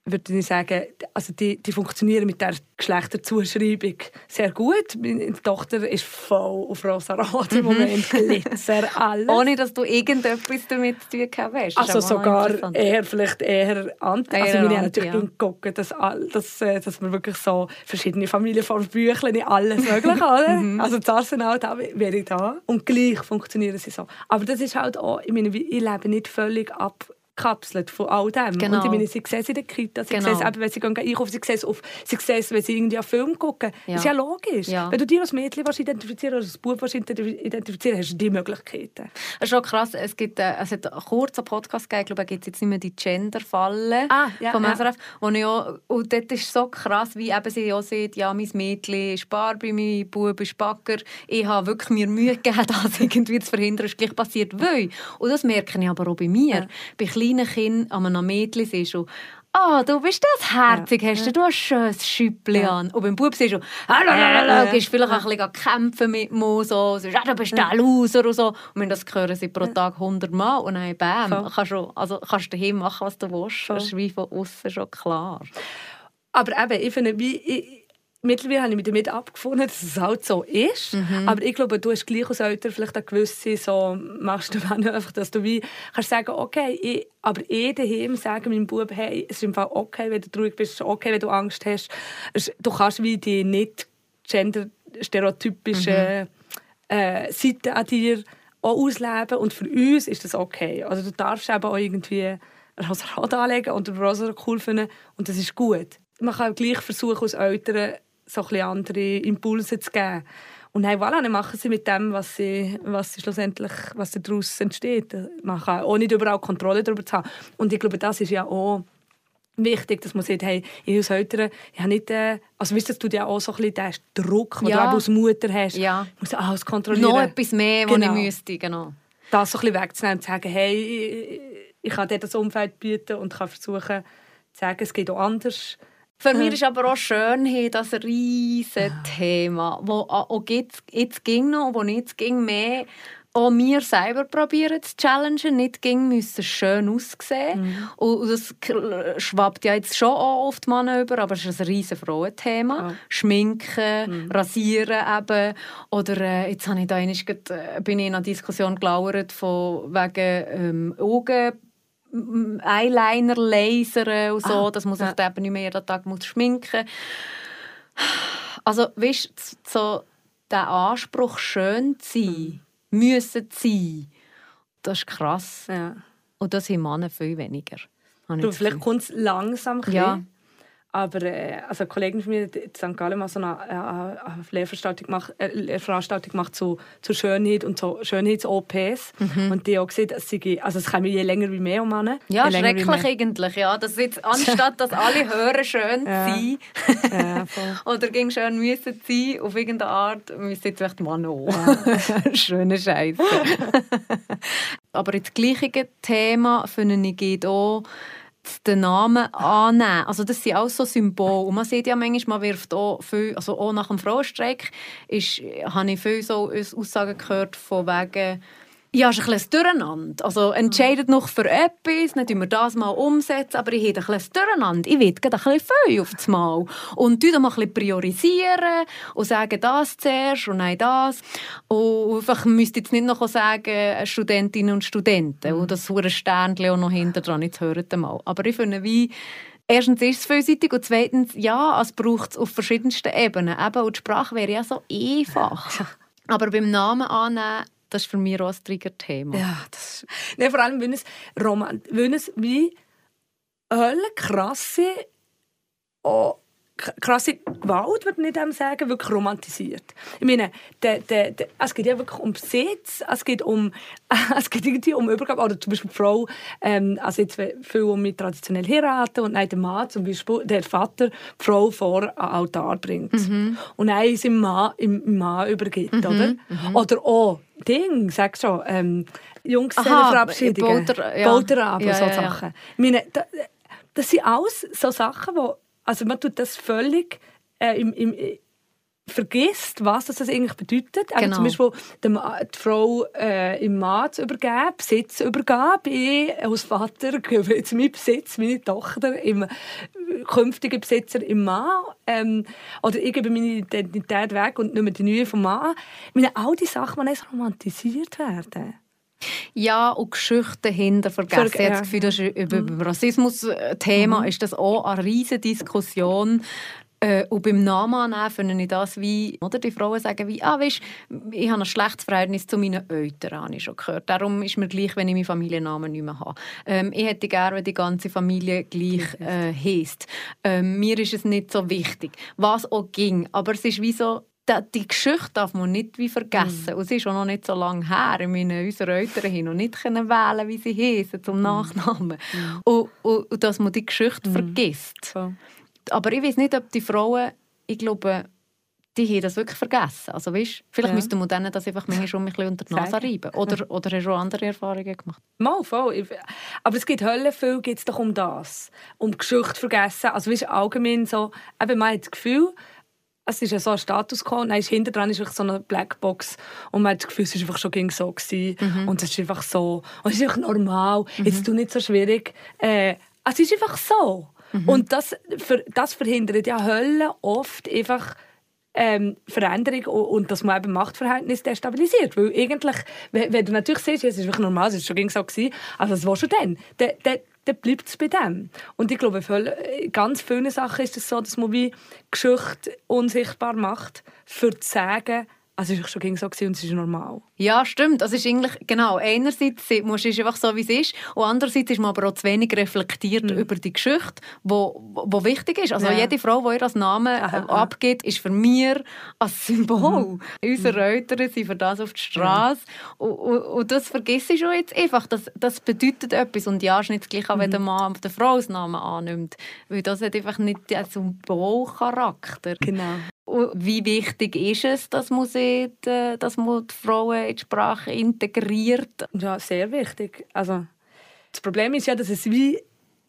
Speaker 3: würde ich sagen, also die, die funktionieren mit der Geschlechterzuschreibung sehr gut. Meine Tochter ist voll auf rosa-rot im mhm. Moment, Glitzer, alles.
Speaker 2: Ohne, dass du irgendetwas damit zu tun hast.
Speaker 3: Also sogar eher, vielleicht eher anti. Also wir haben natürlich ja. geguckt, dass, dass, äh, dass wir wirklich so verschiedene Familienvorbüchlein, alles mögliche, oder? Mhm. Also das Arsenal, da wäre ich da. Und gleich funktionieren sie so. Aber das ist halt auch, ich meine, ich lebe nicht völlig ab abgekapselt von all dem. Genau. Und ich meine, sie sehen es in der Kita, sie genau. sehen es, wenn sie gehen einkaufen, sie sehen es, auf, sie sehen es, wenn sie irgendwie einen Film gucken. Ja. Das ist ja logisch. Ja. Wenn du dich als Mädchen identifizieren oder als Bub identifizieren hast du die Möglichkeiten.
Speaker 2: Es ist schon krass, es, gibt, äh, es hat einen kurzen Podcast gegeben, ich glaube, gibt jetzt nicht mehr die Gender-Falle
Speaker 3: ah, ja,
Speaker 2: vom SRF. Ja. Und, ja, und dort ist so krass, wie eben sie auch sieht, ja, mein Mädchen ist Barbie, mein Bub ist Backer. Ich habe wirklich mir Mühe gegeben, das irgendwie zu verhindern, ist gleich passiert. Weil, und das merke ich aber auch bei mir. Ja. Bei kleinen Kind an einem Mädchen ist. Und oh, du bist das herzig, ja. hast du, du ein schönes Schüppli ja. an. Und beim Bub siehst du, ah, gehst vielleicht auch ein bisschen kämpfen mit mir, so, so, ah, du bist der Loser und so. Und wenn das hören sie pro Tag 100 Mal und dann bam, kannst du, also, kannst du daheim machen, was du willst. Das ist wie von außen schon klar.
Speaker 3: Aber eben, ich finde, wie, ich, mittlerweile habe ich mich damit abgefunden, dass es halt so ist. Mhm. Aber ich glaube, du hast gleich als Eltern vielleicht eine gewisse, so machst du einfach, dass du wie kannst sagen, okay, ich, aber ich daheim sagen meinem Bub, hey, es ist im Fall okay, wenn du traurig bist, es ist okay, wenn du Angst hast. Du kannst wie die nicht gender-stereotypischen mhm. äh, Seiten an dir auch ausleben und für uns ist das okay. Also du darfst eben auch irgendwie ein Rad anlegen und Browser cool finden und das ist gut. Man kann gleich versuchen, als Eltern so ein andere Impulse zu geben. Und hey, voilà, dann machen sie mit dem, was, sie, was sie schlussendlich was daraus entsteht. Man kann auch nicht überall Kontrolle darüber zu haben. Und ich glaube, das ist ja auch wichtig, dass man sieht, hey, ich als Eltern, ich habe nicht, äh, also weißt du, du ja auch so ein bisschen den Druck, den ja. du als Mutter hast.
Speaker 2: Ja.
Speaker 3: Du musst alles kontrollieren.
Speaker 2: Noch etwas mehr, genau. was ich müsste, genau.
Speaker 3: Das so ein bisschen wegzunehmen und zu sagen, hey, ich, ich kann dir das Umfeld bieten und kann versuchen zu sagen, es geht auch anders.
Speaker 2: Für mich ist aber auch Schönheit das riesige Thema, wo auch jetzt, jetzt ging noch, wo jetzt ging mehr auch wir selber probieren zu challengen, nicht ging müssen schön aussehen. Mhm. Und das schwappt ja jetzt schon auch die Männer über, aber es ist ein riesen Frauenthema. Ja. Schminken, mhm. rasieren eben. Oder äh, jetzt habe ich da einmal, äh, bin ich in einer Diskussion gelauert von wegen ähm, Augen Eyeliner lasern und so, ah, dass man sich ja. eben nicht mehr jeden Tag muss schminken Also, weißt du, so der Anspruch, schön zu sein, mhm. müssen zu sein, das ist krass. Ja. Und das haben Männer viel weniger.
Speaker 3: Du, vielleicht kommt es langsam. Ja. Aber äh, also eine Kollegin von mir in St. Gallen mal so eine, äh, eine Lehrveranstaltung gemacht, äh, Lehrveranstaltung gemacht zu, zu Schönheit und zu Schönheits-OPs. Mhm. Und die auch gesehen, dass sie, also es kommen je länger wie mehr um Männer.
Speaker 2: Ja, schrecklich eigentlich. Ja. Das jetzt, anstatt dass alle hören schön ja. sein ja, oder ging schön müssen sein, auf irgendeine Art müssen jetzt echt Mann auch. Ja. Schöne Scheiße. Aber das gleiche Thema finde ich auch den Namen annehmen. Also das sind auch so Symbole. Und man sieht ja manchmal, man wirft auch viel, also auch nach dem Frauenstreik, ist, habe ich viel so Aussagen gehört von wegen ja, es ist ein bisschen Durcheinander. Also entscheidet noch für etwas, dann tun wir das mal umsetzen, aber ich habe ein bisschen Durcheinander. Ich will ein bisschen viel auf das Mal. Und dann mal ein bisschen priorisieren und sagen, das zuerst und nein, das. Und einfach müsste jetzt nicht noch sagen, Studentinnen und Studenten, mhm. und das hure Sternchen auch noch hinter dran, jetzt hört mal. Aber ich finde, wie Erstens ist es vielseitig und zweitens, ja, es braucht es auf verschiedensten Ebenen. Eben, und die Sprache wäre ja so einfach. Aber beim Namen annehmen das ist für mich auch ein Triggerthema.
Speaker 3: Ja, das nee, vor allem, wenn es, Roman wenn es wie eine krasse, oh, krasse Gewalt, würde ich nicht sagen, wirklich romantisiert. Ich meine, de, de, de, es geht ja wirklich um Besitz, es geht um, es geht irgendwie um Übergabe, oder zum Beispiel die Frau, ähm, also jetzt viele mit traditionell heiraten und dann der Mann, zum Beispiel der Vater, die Frau vor den Altar bringt. Mhm. Und dann ist im Mann, im Mann übergibt, mhm. oder? Mhm. Oder auch Ding, sag schon, ähm, Junggesellenverabschiedungen, Bauter, ja. Bauterabend, ja, so ja, Sachen. Ich meine, das, das sind alles so Sachen, die also man tut das völlig äh, im, im, äh, vergisst, was das eigentlich bedeutet. Genau. Also zum Beispiel die, die Frau äh, im Mann zu übergeben, Besitzübergabe. Ich als Vater gebe jetzt meinen Besitz, meine Tochter, im künftigen Besitzer im Mann. Ähm, oder ich gebe meine Identität weg und nicht mehr die neue vom Mann. Ich meine, all diese Sachen, die romantisiert werden.
Speaker 2: Ja, und Geschichten dahinter vergessen. Ver ja. das Gefühl, das ist über mhm. Rassismus-Thema mhm. ist das auch eine riesige Diskussion. Äh, und beim Namen finde ich das wie, oder die Frauen sagen wie, ah, weißt, ich habe ein schlechtes Verhältnis zu meinen Eltern, habe ich schon gehört. Darum ist mir gleich, wenn ich meinen Familiennamen nicht mehr habe. Ähm, ich hätte gerne, wenn die ganze Familie gleich äh, heisst. Ähm, mir ist es nicht so wichtig. Was auch ging. Aber es ist wie so, die Geschichte darf man nicht wie vergessen. Mm. Und es ist auch noch nicht so lange her. Ich meine, unsere Eltern haben noch nicht wählen wie sie heißen zum mm. Nachnamen. Mm. Und, und, und, dass man die Geschichte mm. vergisst. So. Aber ich weiß nicht, ob die Frauen, ich glaube, die haben das wirklich vergessen. Also weißt, vielleicht
Speaker 3: Ja.
Speaker 2: müsste man denen das einfach manchmal schon ein bisschen unter die Nase reiben. Oder, oder hast du auch andere Erfahrungen gemacht?
Speaker 3: Mal, voll. Aber es gibt Hölle viel geht's doch um das. Um die Geschichte vergessen. Also weißt, allgemein so, eben, man hat das Gefühl, es ist ja so ein Status quo, dann ist hinter dran ist so eine Blackbox und man hat das Gefühl, es war einfach schon ging so gewesen. und es ist einfach so. Und es ist einfach normal, jetzt tu nicht so schwierig. Äh, es ist einfach so. Und das, das verhindert ja Hölle oft einfach ähm, Veränderung und, und dass man eben Machtverhältnisse destabilisiert. Weil eigentlich, wenn, wenn du natürlich siehst, es ist wirklich normal, es ist schon so gewesen, also das war schon dann, dann, dann, dann bleibt es bei dem. Und ich glaube, für ganz vielen Sachen ist es so, dass man wie Geschichte unsichtbar macht, für zu sagen, also es ist schon so und es ist normal.
Speaker 2: Ja, stimmt. Das ist eigentlich, genau, einerseits musst du es einfach so, wie es ist, und andererseits ist man aber auch zu wenig reflektiert über die Geschichte, wo, wo wichtig ist. Also
Speaker 3: Ja.
Speaker 2: jede Frau, die ihr als Namen äh,
Speaker 3: Aha, aha.
Speaker 2: abgibt, ist für mich ein Symbol. Unsere Eltern sind für das auf die Straße. Und, und, und das vergisst du schon jetzt einfach. Das, das bedeutet etwas. Und ja, ist nicht auch wenn der Mann der Frau als Namen annimmt. Weil das hat einfach nicht den Symbolcharakter.
Speaker 3: Genau.
Speaker 2: Wie wichtig ist es, dass man, sieht, äh, dass man die Frauen in die Sprache integriert?
Speaker 3: Ja, sehr wichtig. Also, das Problem ist ja, dass es wie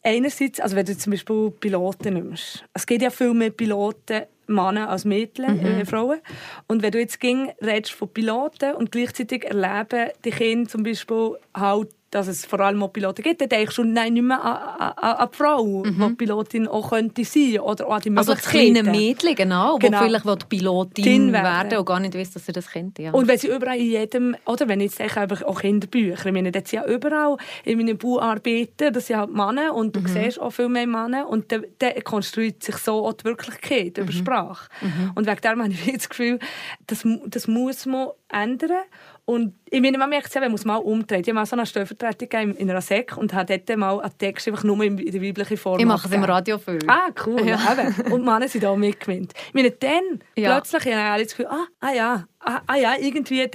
Speaker 3: einerseits, also wenn du zum Beispiel Piloten nimmst, es gibt ja viel mehr Piloten, Männer als Mädchen, äh, Frauen. Und wenn du jetzt ging, redest von Piloten und gleichzeitig erleben die Kinder zum Beispiel halt, dass es vor allem auch Piloten gibt, dann denkst du nein, nicht mehr an, an, an die Frau, die Pilotin auch könnte sein oder auch an die
Speaker 2: Also
Speaker 3: Möglichkeiten.
Speaker 2: kleine Mädchen, genau,
Speaker 3: Genau.
Speaker 2: wo vielleicht Pilotin
Speaker 3: Tin
Speaker 2: werden und gar nicht weiß, dass sie das Kind ja.
Speaker 3: Und wenn sie überall in jedem, oder wenn ich jetzt denke, einfach auch Kinderbücher, ich meine, das sind ja überall in meinen Bauarbeiten, das sind halt Männer und du siehst auch viel mehr Männer und dann, dann konstruiert sich so auch die Wirklichkeit über Sprache. Und wegen dem habe ich das Gefühl, das, das muss man ändern. Und ich meine, man merkt es ja, wenn man es mal umdreht. Ich habe mal so eine Stellvertretung in einer Sek und habe dort mal einen Text einfach nur in der weiblichen Form
Speaker 2: ich mache es im. Radio viel.
Speaker 3: Ah, cool.
Speaker 2: Ja.
Speaker 3: Eben. Und Männer sind auch mitgemeint. Ich meine, dann
Speaker 2: Ja.
Speaker 3: plötzlich habe ich alle das Gefühl, ah, ah ja, ah, ah ja, irgendwie der,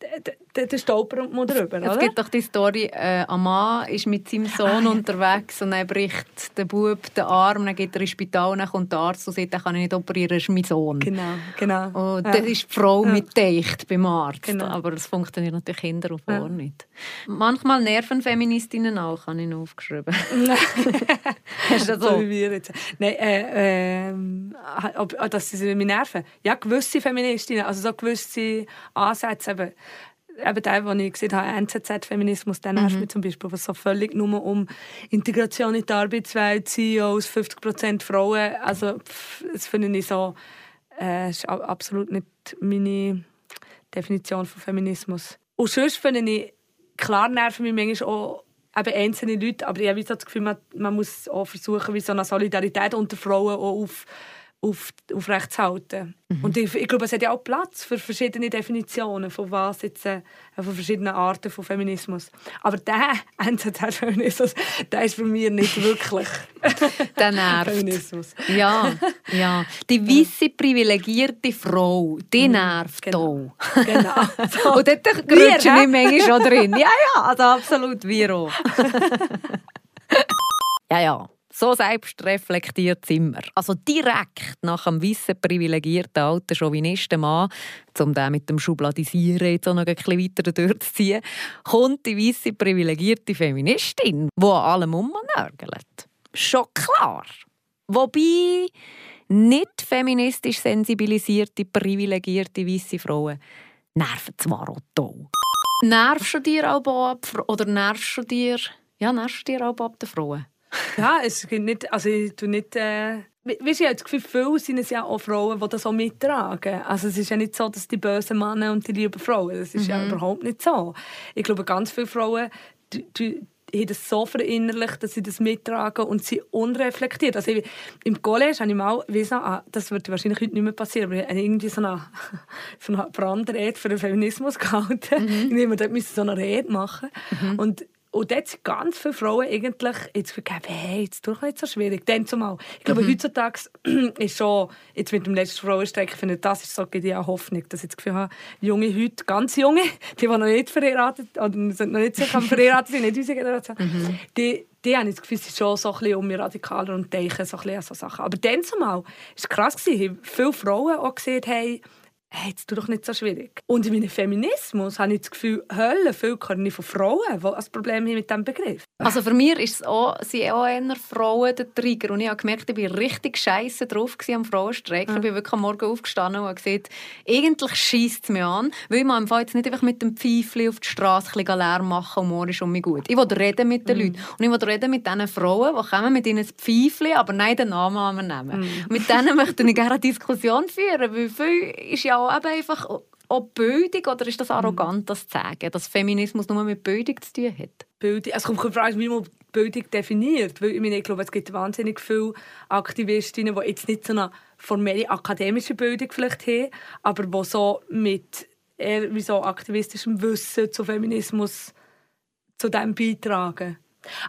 Speaker 3: der, der, der stolpert man drüber,
Speaker 2: Es
Speaker 3: oder?
Speaker 2: gibt doch die Story, äh, ein Mann ist mit seinem Sohn unterwegs und dann bricht der Bub den Arm, dann geht er ins Spital und dann kommt der Arzt und sagt, den kann ich nicht operieren, das ist mein Sohn.
Speaker 3: Genau, genau.
Speaker 2: Und
Speaker 3: Ja.
Speaker 2: das ist die Frau
Speaker 3: Ja.
Speaker 2: mit Dicht beim Arzt.
Speaker 3: Genau.
Speaker 2: Aber das funktioniert natürlich Kinder auf
Speaker 3: Ja.
Speaker 2: nicht. Manchmal nerven Feministinnen auch, habe ich noch aufgeschrieben. Hast du das
Speaker 3: so
Speaker 2: so?
Speaker 3: wie wir jetzt. Nein, äh, ob, dass sie mich nerven. Ja, gewisse Feministinnen, also so gewisse Ansätze. Eben, eben der, den ich gesehen habe, NZZ-Feminismus, der nervt mich zum Beispiel, was so völlig nur um Integration in die Arbeitswelt, CEOs, 50% Frauen, also pff, das finde ich so, äh, ist absolut nicht meine Definition von Feminismus. Und sonst finde ich, klar nerven mich manchmal auch eben einzelne Leute, aber ich habe das Gefühl, man, man muss auch versuchen, wie so eine Solidarität unter Frauen auch auf, auf, aufrechtzuhalten. Und ich, ich glaube, es hat ja auch Platz für verschiedene Definitionen von was jetzt, äh, von verschiedenen Arten von Feminismus. Aber der NZR-Feminismus, der ist für mich nicht wirklich
Speaker 2: Der nervt.
Speaker 3: Feminismus.
Speaker 2: Ja, ja. Die weiße privilegierte Frau, die nervt
Speaker 3: genau.
Speaker 2: auch.
Speaker 3: Genau. So.
Speaker 2: Und dort
Speaker 3: hä?
Speaker 2: wir manchmal schon drin. Ja, ja, also absolut, wir auch. ja, ja. So selbstreflektiert sind wir. Also direkt nach dem weißen privilegierten alten Chauvinistenmann, um den mit dem Schubladisieren jetzt auch noch ein bisschen weiter durchzuziehen, kommt die weiße privilegierte Feministin, die an allem umnörgelt. Schon klar. Wobei nicht feministisch sensibilisierte, privilegierte weiße Frauen nerven zwar auch toll. Nervst du dir auch ab, oder nervst du dir, ja, nervst du dir auch ab den Frauen?
Speaker 3: Ja, es gibt nicht, also ich nicht, äh, we- weisst du, ich habe das Gefühl, viele sind es ja auch Frauen, die das auch mittragen. Also es ist ja nicht so, dass die bösen Männer und die lieben Frauen, das ist ja überhaupt nicht so. Ich glaube, ganz viele Frauen, die, die, haben das so verinnerlicht, dass sie das mittragen und sie unreflektiert. Also ich, Im College habe ich mal, weiss noch, ah, das wird wahrscheinlich heute nicht mehr passieren, aber ich habe irgendwie so eine, so eine Brandrede für den Feminismus gehalten. Mhm. Ich musste dort so eine Rede machen. Und und dort sind ganz viele Frauen eigentlich jetzt gegeben, hey, jetzt doch nicht so schwierig. Dann zumal. Ich glaube, mhm. heutzutage ist schon, jetzt mit dem letzten Frauenstreik, ich finde, das ist so die Hoffnung, dass ich das Gefühl habe, junge heute, ganz junge, die, die noch nicht verheiratet oder sind noch nicht so verheiratet sind, nicht unsere Generation, mhm. die, die haben das Gefühl, sie sind schon so ein bisschen um radikaler und denken so ein bisschen an so Sachen. Aber dann zumal, war es krass, gewesen, viele Frauen auch gesehen haben, hey, jetzt tu doch nicht so schwierig. Und in meinem Feminismus habe ich das Gefühl, Hölle, viel können von Frauen, die ein Problem haben mit diesem Begriff.
Speaker 2: Also für mich ist es auch, sind auch eher Frauen der Trigger. Und ich habe gemerkt, ich war richtig scheiße drauf am Frauenstreik. Ja. Ich bin wirklich am Morgen aufgestanden und gesagt, eigentlich schießt es mich an, weil man jetzt nicht einfach mit dem Pfeifchen auf die Straße ein bisschen Lärm machen und morgen ist um mich gut. Ich will reden mit den mhm. Leuten. Und ich will reden mit diesen Frauen, die kommen mit ihnen ein Pfeifchen, aber nein, den Namen nehmen. Mhm. Mit denen möchte ich gerne eine Diskussion führen, weil viel ist ja auch einfach auch Bildung oder ist das arrogant, das zu sagen, dass Feminismus nur mit Bildung zu tun hat?
Speaker 3: Bildung, also kommt die Frage, wie man Bildung definiert. Weil ich, meine, ich glaube, es gibt wahnsinnig viele Aktivistinnen, die jetzt nicht so eine formelle akademische Bildung vielleicht haben, aber die so mit eher wie so aktivistischem Wissen zu Feminismus zu dem beitragen.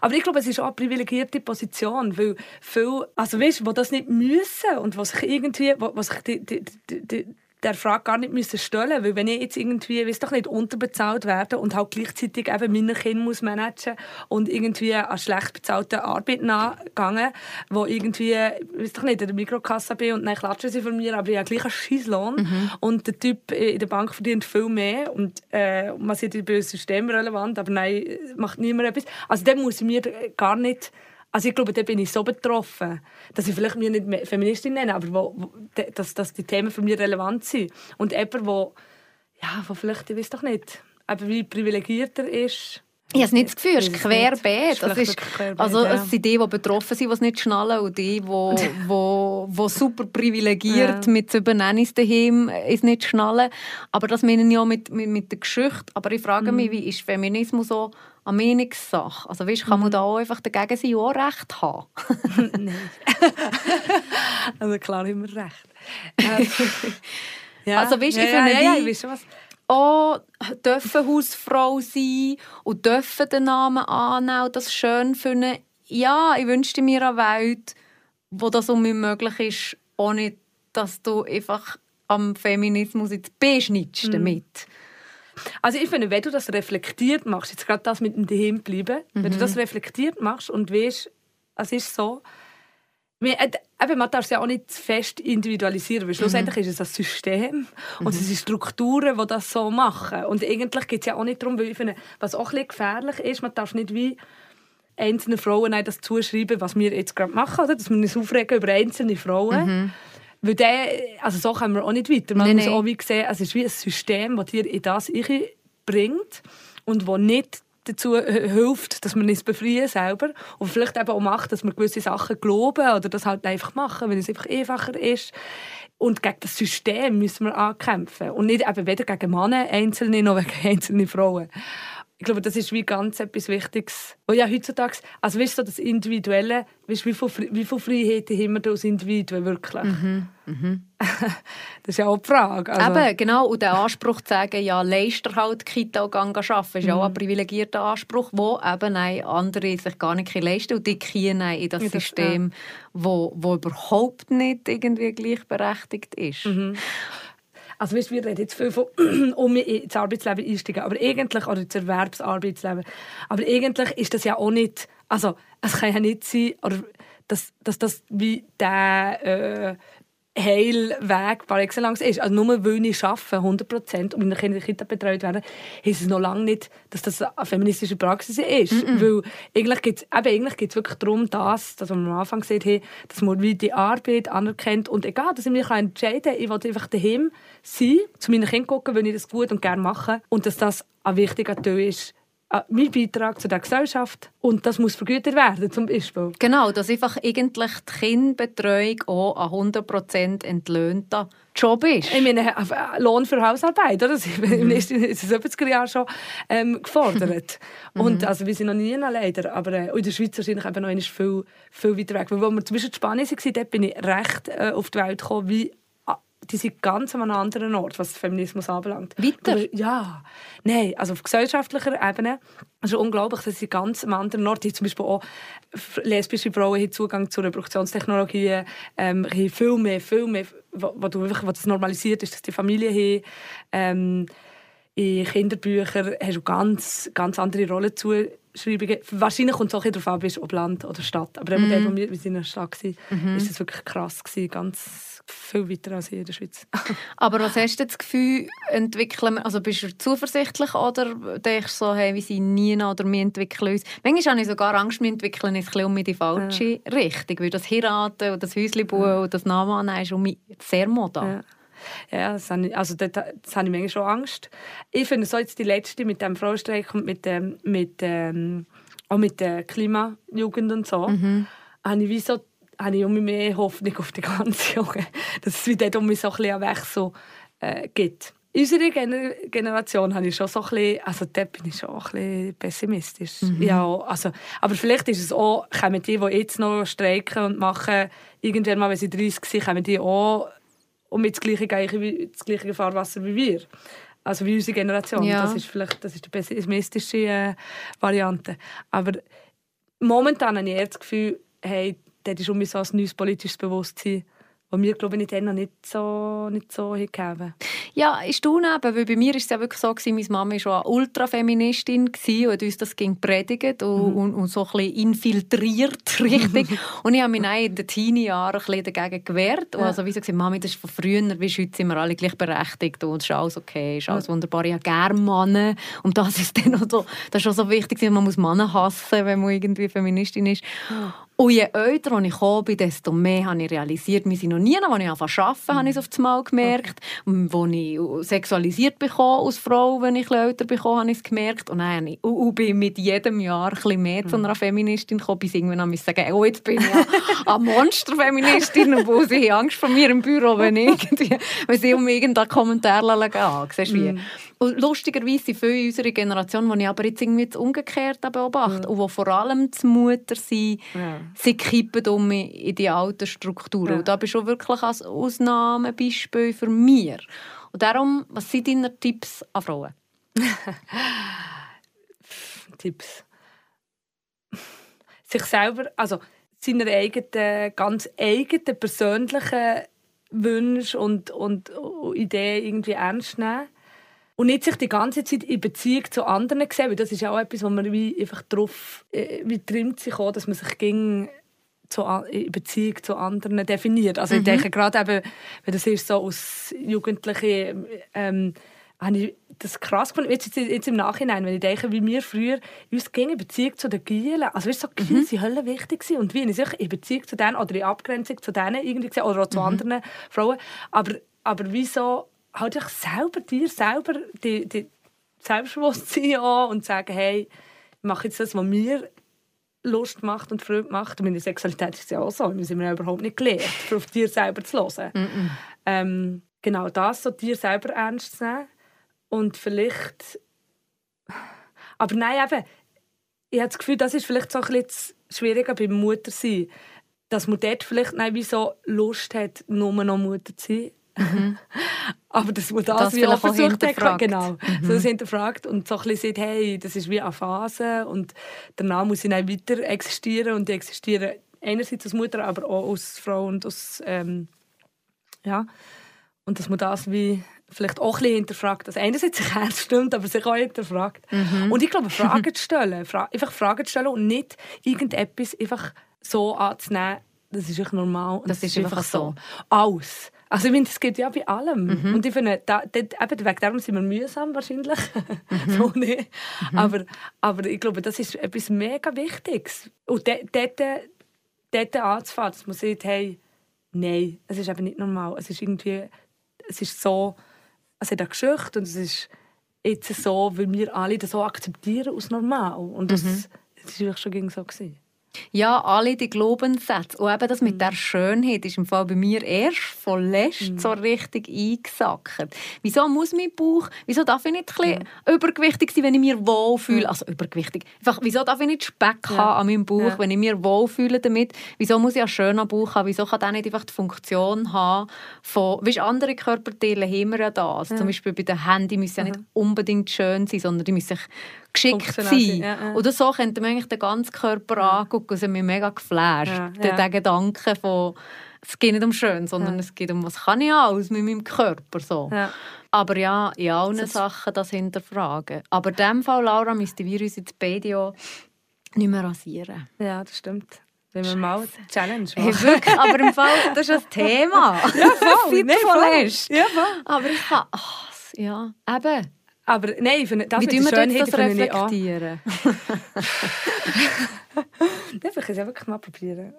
Speaker 3: Aber ich glaube, es ist auch eine privilegierte Position, weil viele, also weißt, die das nicht müssen und was sich irgendwie, was sich die, die, die, der Frage gar nicht müssen stellen weil wenn ich jetzt irgendwie, weiß doch nicht, unterbezahlt werde und halt gleichzeitig eben meine Kinder muss managen und irgendwie an schlecht bezahlter Arbeit nachgegangen, wo irgendwie, weiß doch nicht, in der Mikrokasse bin und dann klatschen sie von mir, aber ich habe gleich einen Scheisslohn mhm. und der Typ in der Bank verdient viel mehr und äh, man sieht, ich bin systemrelevant, aber nein, macht niemand etwas. Also dann muss ich mir gar nicht also ich glaube, da bin ich so betroffen, dass ich vielleicht mich nicht Feministin nenne, aber wo, wo, dass, dass die Themen für mich relevant sind. Und jemand, wo, ja, wo vielleicht, ich weiß doch nicht, aber wie privilegierter ist,
Speaker 2: ich habe nicht das Gefühl, es ist querbeet. Das ist, also, es sind die, die betroffen sind, die es nicht schnallen und die, die, die, die super privilegiert ja. mit Übernennungs daheim es nicht schnallen. Aber das meine ich auch mit, mit, mit der Geschichte. Aber ich frage mich, mhm. wie ist Feminismus so eine Meinungssache? Also weißt, kann man mhm. da auch einfach dagegen sein auch Recht haben?
Speaker 3: Nein. also klar wir Recht. Ähm,
Speaker 2: ja. Also weißt, ja, ich finde, ja, ja, ich weiß schon was auch dürfen Hausfrau sein und dürfen den Namen annehmen und das schön finden. Ja, ich wünschte mir eine Welt, wo das um mich möglich ist, ohne dass du einfach am Feminismus jetzt beschnittst mhm. damit.
Speaker 3: Also ich finde, wenn du das reflektiert machst, jetzt gerade das mit dem Daheim bleiben, mhm. wenn du mhm. das reflektiert machst und weißt, es ist so, äh, eben, man darf es ja auch nicht fest individualisieren, weil schlussendlich mhm. ist es ein System und mhm. es sind Strukturen, die das so machen. Und eigentlich geht es ja auch nicht darum, weil ich finde, was auch ein gefährlich ist, man darf nicht wie einzelne Frauen das zuschreiben, was wir jetzt gerade machen, oder? dass wir uns aufregen über einzelne Frauen. Mhm. Weil der, also so kommen wir auch nicht weiter. Man nee, muss nee. auch wie sehen, es ist wie ein System, das dir in das bringt und das nicht dazu hilft, dass man es befreien selber und vielleicht eben auch macht, dass man gewisse Sachen glauben oder das halt einfach machen, weil es einfach einfacher ist. Und gegen das System müssen wir ankämpfen und nicht eben weder gegen Männer einzelne noch gegen einzelne Frauen ich glaube, das ist wie ganz etwas Wichtiges. Und ja, heutzutage, also weißt du, das Individuelle, weißt, wie, viel, wie viel Freiheiten haben wir als Individuen wirklich? Mhm. Mhm. das ist ja auch die Frage.
Speaker 2: Also. Eben, genau. Und der Anspruch zu sagen, ja, Leister halt Kita und arbeiten, ist mhm. auch ein privilegierter Anspruch, wo eben andere sich gar nicht leisten und die kiehen in das, ja, das System, ja. wo, wo überhaupt nicht irgendwie gleichberechtigt ist. Mhm.
Speaker 3: Also weißt, wir reden jetzt viel von um ins Arbeitsleben einsteigen, aber eigentlich, oder ins Erwerbsarbeitsleben, aber eigentlich ist das ja auch nicht, also es kann ja nicht sein, oder dass, dass das wie der äh, Heilweg par excellence ist. Also nur weil ich arbeite, 100 Prozent, und meine Kinder in der Kita betreut werden, heisst es noch lange nicht, dass das eine feministische Praxis ist. Mm -mm. Weil eigentlich geht es wirklich darum, dass, das, was wir am Anfang gesehen haben, dass man wie die Arbeit anerkennt und egal, dass ich mich entscheiden kann, ich will einfach daheim sein, zu meinen Kindern gucken, wenn ich das gut und gerne mache und dass das ein wichtiger Teil ist mein Beitrag zu der Gesellschaft und das muss vergütet werden zum Beispiel.
Speaker 2: Genau, dass einfach eigentlich die Kinderbetreuung auch ein 100% entlöhnter Job ist.
Speaker 3: Ich meine, äh, Lohn für Hausarbeit, oder? Das ist mhm. in den 70er Jahren schon ähm, gefordert. Mhm. und also wir sind noch nie leider, aber äh, in der Schweiz wahrscheinlich eben noch viel, viel weiter weg. Weil, als wir zum Beispiel in Spanien waren, dort bin ich recht äh, auf die Welt gekommen, wie die sind ganz an einem anderen Ort, was Feminismus anbelangt.
Speaker 2: Weiter?
Speaker 3: Aber, ja. Nein, also auf gesellschaftlicher Ebene es ist unglaublich, dass sie ganz am anderen Ort haben. Zum Beispiel auch lesbische Frauen haben Zugang zu Reproduktionstechnologien, ähm, haben viel mehr, viel mehr, wo, wo, du einfach, wo das normalisiert ist, dass die Familie haben. Ähm, in Kinderbüchern hast du ganz, ganz andere Rollenzuschreibungen. Wahrscheinlich kommt es auch darauf an, ob Land oder Stadt. Aber mhm. dort, wo wir in der Stadt waren, mhm. ist es wirklich krass. Gewesen, ganz viel weiter als hier in der Schweiz.
Speaker 2: Aber was hast du das Gefühl, entwickeln also bist du zuversichtlich oder denkst du so, hey, wir sind nie oder wir entwickeln uns? Manchmal habe ich sogar Angst, wir entwickeln uns ein um in die falsche ja. Richtung, weil das Heiraten und das Häuschen bauen ja. und das Namen ist um mich sehr modern.
Speaker 3: Ja. Ja, das habe ich, also das, das habe ich manchmal schon Angst. Ich finde so jetzt die letzte mit dem Frauenstreik und mit, dem, mit, ähm, auch mit der Klimajugend und so, mhm. habe ich wie so habe ich immer mehr Hoffnung auf die ganze Jahre, dass es wieder um mich so ein bisschen Wechsel äh, gibt. In unserer Gener Generation habe ich schon so ein bisschen, also dort bin ich schon ein bisschen pessimistisch. Mhm. Ja, also, aber vielleicht ist es auch, kommen die, die jetzt noch streiken und machen, irgendwann mal, wenn sie 30 sind, kommen die auch um das gleiche, das gleiche Fahrwasser wie wir. Also wie unsere Generation. Ja. Das ist vielleicht das ist die pessimistische äh, Variante. Aber momentan habe ich eher das Gefühl, hey, dort ist um so ein neues politisches Bewusstsein was wir, glaube ich, dann noch nicht so, nicht so gegeben
Speaker 2: Ja, ist du neben, weil bei mir war es ja wirklich so, gewesen, meine Mama war schon eine Ultrafeministin und uns das ging predigt und, mhm. und, und, so ein bisschen infiltriert, richtig. und ich habe mich in den Teenie-Jahren ein bisschen dagegen gewehrt. Und also wie so gesagt, Mami, das ist von früher, wie heute sind wir alle gleichberechtigt und es ist alles okay, es ist alles wunderbar. Ich habe gerne Männer und das ist dann auch so, das ist auch so wichtig, man muss Männer hassen, wenn man irgendwie Feministin ist. Und je älter ich gekommen bin, desto mehr habe ich realisiert, wir sind noch nie, als ich angefangen zu arbeiten, habe ich es auf einmal gemerkt. Okay. Als ich sexualisiert bekomme als Frau, wenn ich älter bekomme, habe ich es gemerkt. Und dann ich, und, und bin mit jedem Jahr ein bisschen mehr zu einer Feministin gekommen, bis irgendwann ich sagen, oh, jetzt bin ich ja eine Monsterfeministin, obwohl sie Angst vor mir im Büro, wenn, irgendwie, wenn sie um irgendeinen Kommentar gehen. Siehst du, wie? Und lustigerweise sind viele unserer Generation, die ich aber jetzt irgendwie das Umgekehrte beobachte, ja. und die vor allem die Mutter sind, ja. sie kippen um in die alten Strukturen. Ja. Und da bist du wirklich als Ausnahmebeispiel für mich. Und darum, was sind deine Tipps an Frauen?
Speaker 3: Tipps? Sich selber, also seine eigenen, ganz eigenen persönlichen Wünsche und, und Ideen irgendwie ernst nehmen und nicht sich die ganze Zeit in Beziehung zu anderen sehen, weil das ist ja auch etwas, wo man wie einfach drauf äh, wie trimmt sich auch, dass man sich gegen zu, in Beziehung zu anderen definiert. Also mhm. ich denke gerade eben, wenn das ist so aus Jugendlichen, ähm, habe ich das krass gefunden. Jetzt, jetzt, im Nachhinein, wenn ich denke, wie wir früher uns gegen Beziehung zu den Gielen, also weißt, so Gielen mhm. sind Hölle wichtig gewesen. und wie ich sich in Beziehung zu denen oder in Abgrenzung zu denen irgendwie gesehen, oder auch zu mhm. anderen Frauen, aber, aber wieso halt dich selber, dir selber die, die Selbstbewusstsein an und sagen, hey, ich mache jetzt das, was mir Lust macht und Freude macht. Und meine Sexualität ist ja auch so. Wir sind ja überhaupt nicht gelehrt, auf dir selber zu hören. Mm -mm. Ähm, genau das, so dir selber ernst zu nehmen. Und vielleicht... Aber nein, eben, ich habe das Gefühl, das ist vielleicht so ein bisschen schwieriger beim Muttersein. Dass man dort vielleicht nein, wie so Lust hat, nur noch Mutter zu sein. Mhm. Aber dass man das, das wie auch versucht hat, genau, mhm. so das hinterfragt und so ein bisschen sagt, hey, das ist wie eine Phase und danach muss ich dann weiter existieren und ich existiere einerseits als Mutter, aber auch als Frau und als, ähm, ja, und dass man das wie vielleicht auch ein bisschen hinterfragt, dass einerseits sich ernst stimmt, aber sich auch hinterfragt. Mhm. Und ich glaube, Fragen zu stellen, fra einfach Fragen zu stellen und nicht irgendetwas einfach so anzunehmen, das ist einfach normal.
Speaker 2: Das, das ist einfach so. so.
Speaker 3: Alles. Also ich finde, das geht ja bei allem. Mhm. Und ich finde, da, dort, eben, wegen darum sind wir mühsam wahrscheinlich. Mhm. so nicht. Mhm. Aber, aber ich glaube, das ist etwas mega Wichtiges. Und dort, dort anzufangen, dass man sieht, hey, nein, es ist eben nicht normal. Es ist irgendwie, es ist so, es hat eine Geschichte und es ist jetzt so, weil wir alle das so akzeptieren als normal. Und das, mhm. das war schon so. Gewesen.
Speaker 2: Ja, alle die Glaubenssätze. Und eben das mit mhm. der Schönheit ist im Fall bei mir erst von letzt mhm. so richtig eingesackt. Wieso muss mein Bauch, wieso darf ich nicht ein ja. übergewichtig sein, wenn ich mich wohlfühle? Also übergewichtig. Einfach, wieso darf ich nicht Speck ja. haben an meinem Bauch, ja. wenn ich mich wohlfühle damit? Wieso muss ich einen schönen Bauch haben? Wieso kann der nicht einfach die Funktion haben von, wie andere Körperteile haben wir ja das. Zum Beispiel bei den Händen müssen ja nicht unbedingt schön sein, sondern die müssen geschickt sein. Ja, ja. Oder so könnte man eigentlich den ganzen Körper ja. angucken. Hat mich mega geflasht. Ja, ja. Der Gedanke von, es geht nicht um schön, sondern ja. es geht um, was kann ich alles mit meinem Körper. So. Ja. Aber ja, in allen das Sachen das hinterfragen. Aber in diesem Fall, Laura, müssten wir uns jetzt beide nicht mehr rasieren.
Speaker 3: Ja, das stimmt. Wenn wir mal Challenge machen.
Speaker 2: Hey, wirklich, aber im Fall, das ist ein Thema.
Speaker 3: ja, voll.
Speaker 2: nee, voll.
Speaker 3: Ja, voll.
Speaker 2: Aber ich kann, oh, ja, eben.
Speaker 3: Aber nein, ich finde, das
Speaker 2: Wie
Speaker 3: mit der Schönheit
Speaker 2: das reflektieren?
Speaker 3: Darf ich es wirklich mal probieren?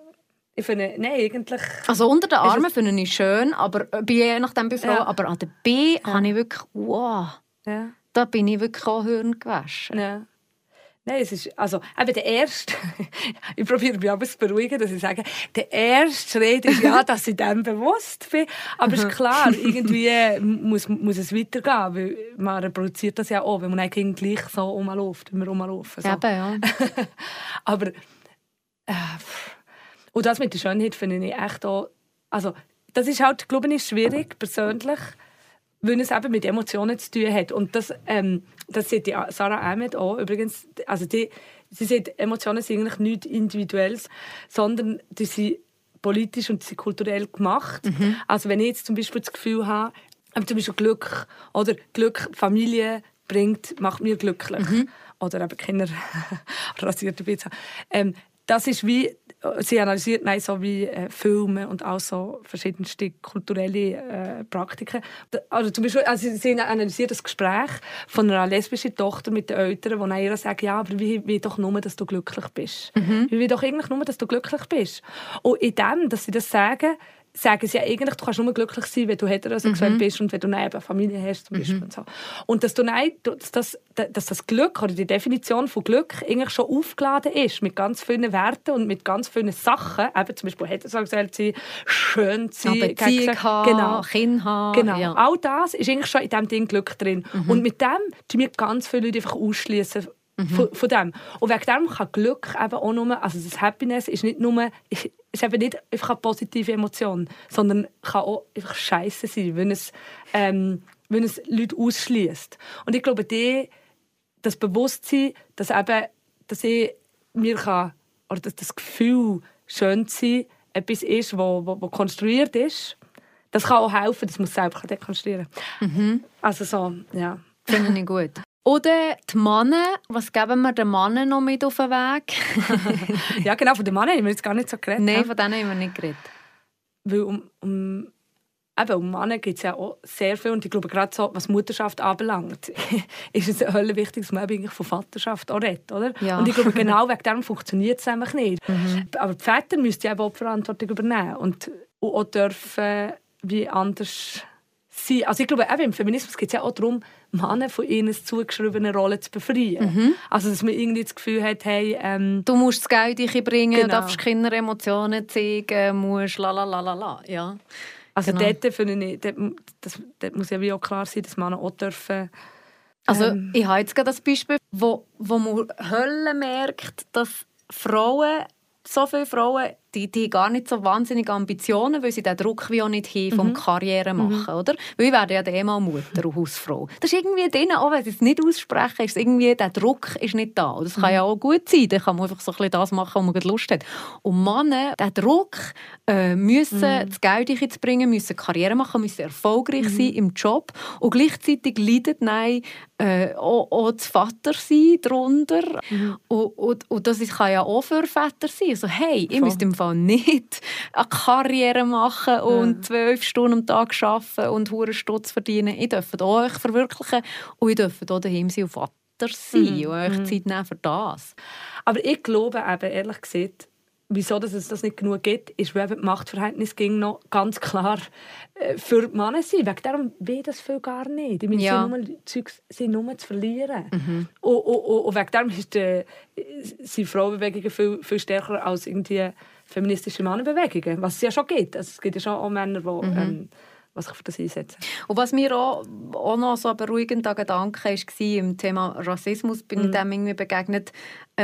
Speaker 3: Ich finde, nein, eigentlich...
Speaker 2: Also unter den Armen finde ich schön, aber je nachdem bei Frauen, ja. aber an den Beinen ja. habe ich wirklich, wow, ja. da bin ich wirklich auch Hirn gewaschen.
Speaker 3: Ja. Nein, es ist, also, eben der erste, ich probiere mich aber zu beruhigen, dass ich sage, der erste Schritt ist ja, dass ich dem bewusst bin. Aber es ist klar, irgendwie muss, muss es weitergehen, weil man reproduziert das ja auch, wenn man eigentlich gleich so rumläuft, wie wir rumlaufen. So.
Speaker 2: Eben, ja.
Speaker 3: aber, äh, und das mit der Schönheit finde ich echt auch, also, das ist halt, glaube ich, schwierig, persönlich, weil es eben mit Emotionen zu tun hat. Und das, ähm, das sieht die Sarah Ahmed auch übrigens. Also die, sie sieht, Emotionen sind eigentlich nichts Individuelles, sondern die sind politisch und sie kulturell gemacht. Mhm. Also wenn ich jetzt zum Beispiel das Gefühl habe, zum Beispiel Glück oder Glück, Familie bringt, macht mir glücklich. Mhm. Oder eben Kinder rasierte Pizza. Ähm, das ist wie sie analysiert nein, so wie äh, Filme und auch so verschiedenste kulturelle äh, Praktiken. Also zum Beispiel, also sie analysiert das Gespräch von einer lesbischen Tochter mit den Eltern, wo ihr sagt, ja, aber wie, wie doch nur, dass du glücklich bist. Mhm. Wie doch eigentlich nur, dass du glücklich bist. Und in dem, dass sie das sagen, sagen sie ja eigentlich, du kannst nur glücklich sein, wenn du heterosexuell mhm. bist und wenn du eine Familie hast zum Beispiel. Mhm. Und, so. und dass, du nein, dass, das, dass das Glück oder die Definition von Glück eigentlich schon aufgeladen ist mit ganz vielen Werten und mit ganz vielen Sachen, eben zum Beispiel heterosexuell sein, schön sein,
Speaker 2: ja, Beziehung haben, genau. Kind haben.
Speaker 3: Genau. Ja. All das ist eigentlich schon in diesem Ding Glück drin. Mhm. Und mit dem tun wir ganz viele Leute einfach ausschließen mhm. von, von, dem. Und wegen dem kann Glück eben auch nur, also das Happiness ist nicht nur, ist eben nicht einfach eine positive Emotion, sondern kann auch einfach scheiße sein, wenn es, ähm, wenn es Leute ausschließt. Und ich glaube, die, das Bewusstsein, dass eben, dass ich mir kann, oder dass das Gefühl, schön zu sein, etwas ist, wo, wo, wo konstruiert ist, das kann auch helfen, dass man es selber dekonstruieren. Mhm. Also so, ja.
Speaker 2: Finde ich gut. Oder die Männer, was geben wir den Männern noch mit auf den Weg?
Speaker 3: ja, genau, von den Männern haben wir jetzt gar nicht so geredet.
Speaker 2: Nein, von denen haben wir nicht geredet.
Speaker 3: Weil um, um, eben, um Männer gibt es ja auch sehr viel. Und ich glaube, gerade so, was Mutterschaft anbelangt, ist es hölle wichtig, dass man eigentlich von Vaterschaft auch redet. Oder?
Speaker 2: Ja.
Speaker 3: Und ich glaube, genau wegen dem funktioniert es einfach nicht. Mhm. Aber die Väter müssten ja auch die Verantwortung übernehmen und auch dürfen wie anders sein. Also ich glaube, eben, im Feminismus geht es ja auch darum, Männer von ihnen zugeschriebene Rollen zu befreien. Mhm. Also dass man irgendwie das Gefühl hat, hey... Ähm,
Speaker 2: du musst das Geld bringen, genau. darfst keine Emotionen zeigen, musst la la la la la. Ja.
Speaker 3: Also genau. dort, finde ich, dort, das, dort muss ja wie auch klar sein, dass Männer auch dürfen...
Speaker 2: Also ähm, ich habe jetzt gerade das Beispiel, wo, wo man Hölle merkt, dass Frauen so viele Frauen die, die gar nicht so wahnsinnige Ambitionen, weil sie den Druck wie auch nicht haben vom mhm. Karriere machen, mhm. oder? Weil ich werde ja dann mal Mutter und Hausfrau. Das ist irgendwie denen, auch wenn sie es nicht aussprechen, ist irgendwie, der Druck ist nicht da. Und das mhm. kann ja auch gut sein, dann kann man einfach so ein bisschen das machen, was man Lust hat. Und Männer, der Druck, äh, müssen mhm. das Geld bringen, müssen Karriere machen, müssen erfolgreich mhm. sein im Job und gleichzeitig leidet nein, äh, auch, auch das Vatersein darunter. Mhm. Und, und, und das kann ja auch für Väter sein. Also, hey, ich müsste im Fall nicht eine Karriere machen und zwölf Stunden am Tag arbeiten und hohen Stutz verdienen. Ich darf euch verwirklichen und ich darf auch daheim sein und Vater sein mhm. und euch mhm. Zeit nehmen für das.
Speaker 3: Aber ich glaube eben, ehrlich gesagt, wieso dass es das nicht genug gibt, ist, weil das Machtverhältnis ging noch ganz klar äh, für die Männer sind. Wegen darum will das viel gar nicht. Die ja. sind, nur, Zeug sind nur zu verlieren. Mhm. Und, und, und, wegen darum ist die, sind Frauenbewegungen viel, viel stärker als irgendwie feministische Männerbewegungen, was es ja schon gibt. Also es gibt ja schon auch Männer, die... Mhm. Ähm, was ich für das einsetze.
Speaker 2: Und was mir auch, auch noch so ein beruhigender Gedanke war, im Thema Rassismus, bin mm. ich mhm. dem irgendwie begegnet,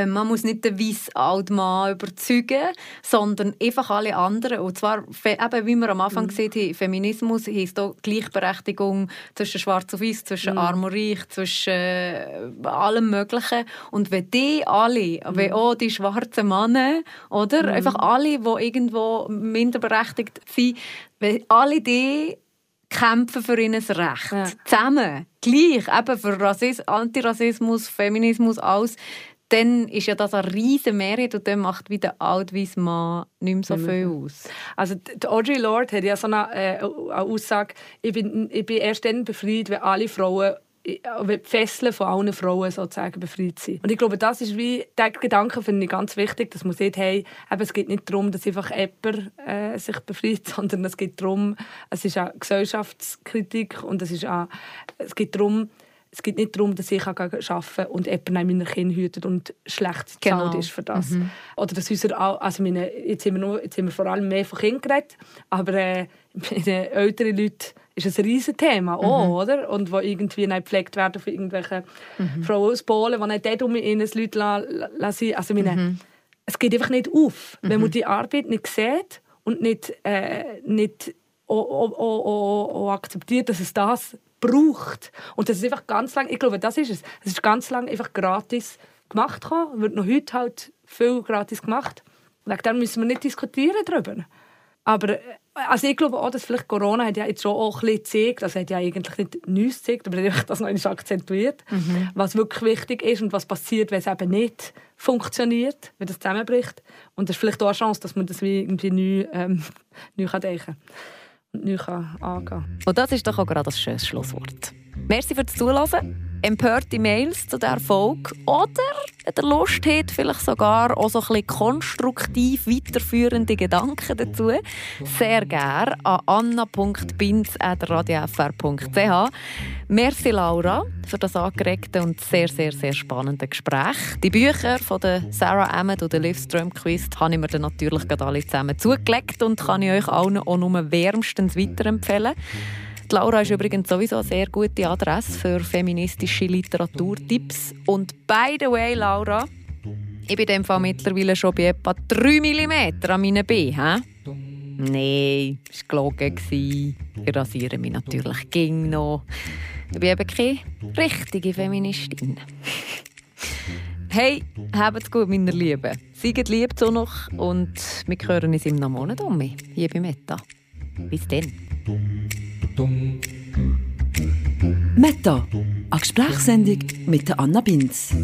Speaker 2: man muss nicht den weißen alten Mann überzeugen, sondern einfach alle anderen. Und zwar, eben, wie wir am Anfang mm. gesehen haben, Feminismus heisst auch Gleichberechtigung zwischen Schwarz und Weiß, zwischen mm. Arm und Reich, zwischen äh, allem Möglichen. Und wenn die alle, mm. wenn auch die schwarzen Männer, oder? Mm. Einfach alle, die irgendwo minderberechtigt sind, wenn alle die kämpfen für ihr Recht. Ja. Zusammen, gleich, eben für Rassismus, Antirassismus, Feminismus, alles, dann ist ja das eine riesige Mehrheit und dann macht wieder der altweise Mann nicht mehr so viel aus.
Speaker 3: Also Audrey Lorde hat ja so eine, äh, eine Aussage, ich bin, ich bin erst dann befreit, wenn alle Frauen die Fesseln von allen Frauen sozusagen befreit sind. Und ich glaube, das ist wie, der Gedanke finde ich ganz wichtig, dass man sieht, hey, eben, es geht nicht darum, dass einfach jemand äh, sich befreit, sondern es geht darum, es ist eine Gesellschaftskritik und es, ist auch, es geht darum, es geht nicht darum, dass ich arbeiten kann und jemand meine Kinder hütet und schlecht bezahlt genau. ist für das. Mhm. Oder dass unser, also meine, jetzt, sind wir nur, jetzt sind wir vor allem mehr von Kindern geredet, aber äh, meine älteren Leute ist ein riesiges Thema, auch, mhm. oder? Und wo irgendwie nicht gepflegt werden von irgendwelchen mhm. Frauen aus Polen, die nicht dort um ihnen Leute lassen. Also meine, mhm. es geht einfach nicht auf, wenn man mhm. die Arbeit nicht sieht und nicht, äh, nicht auch, auch, auch akzeptiert, dass es das braucht. Und das ist einfach ganz lang, ich glaube, das ist es. Es ist ganz lange einfach gratis gemacht gekommen, wird noch heute halt viel gratis gemacht. Wegen dem müssen wir nicht diskutieren darüber. Aber äh, also ich glaube auch, dass vielleicht Corona hat ja jetzt schon auch ein bisschen gezeigt, das hat ja eigentlich nicht Neues gezeigt, aber hat das noch einmal akzentuiert, mhm. was wirklich wichtig ist und was passiert, wenn es eben nicht funktioniert, wenn das zusammenbricht. Und das ist vielleicht auch eine Chance, dass man das wie irgendwie neu, ähm, neu denken kann neu angehen kann.
Speaker 2: Und das ist doch auch gerade das schöne Schlusswort. Merci fürs Zuhören empörte Mails zu dieser Folge oder, wenn ihr Lust habt, vielleicht sogar auch so ein bisschen konstruktiv weiterführende Gedanken dazu, sehr gerne an anna.binz.radiofr.ch. Merci Laura für das angeregte und sehr, sehr, sehr spannende Gespräch. Die Bücher von Sarah Emmett und der Strömquist habe ich mir dann natürlich alle zusammen zugelegt und kann ich euch allen auch nur wärmstens weiterempfehlen. Die Laura ist übrigens sowieso eine sehr gute Adresse für feministische Literaturtipps. Und by the way, Laura, ich bin in dem Fall mittlerweile schon bei etwa 3 mm an meinen Beinen. Nein, das war gelogen. Ich rasiere mich natürlich ging noch. Ich bin eben keine richtige Feministin. Hey, habt's gut, meine Lieben. Seid lieb so noch und wir hören uns im Monat um hier bei Meta. Bis dann.
Speaker 1: Meta, eine Gesprächssendung mit Anna Binz.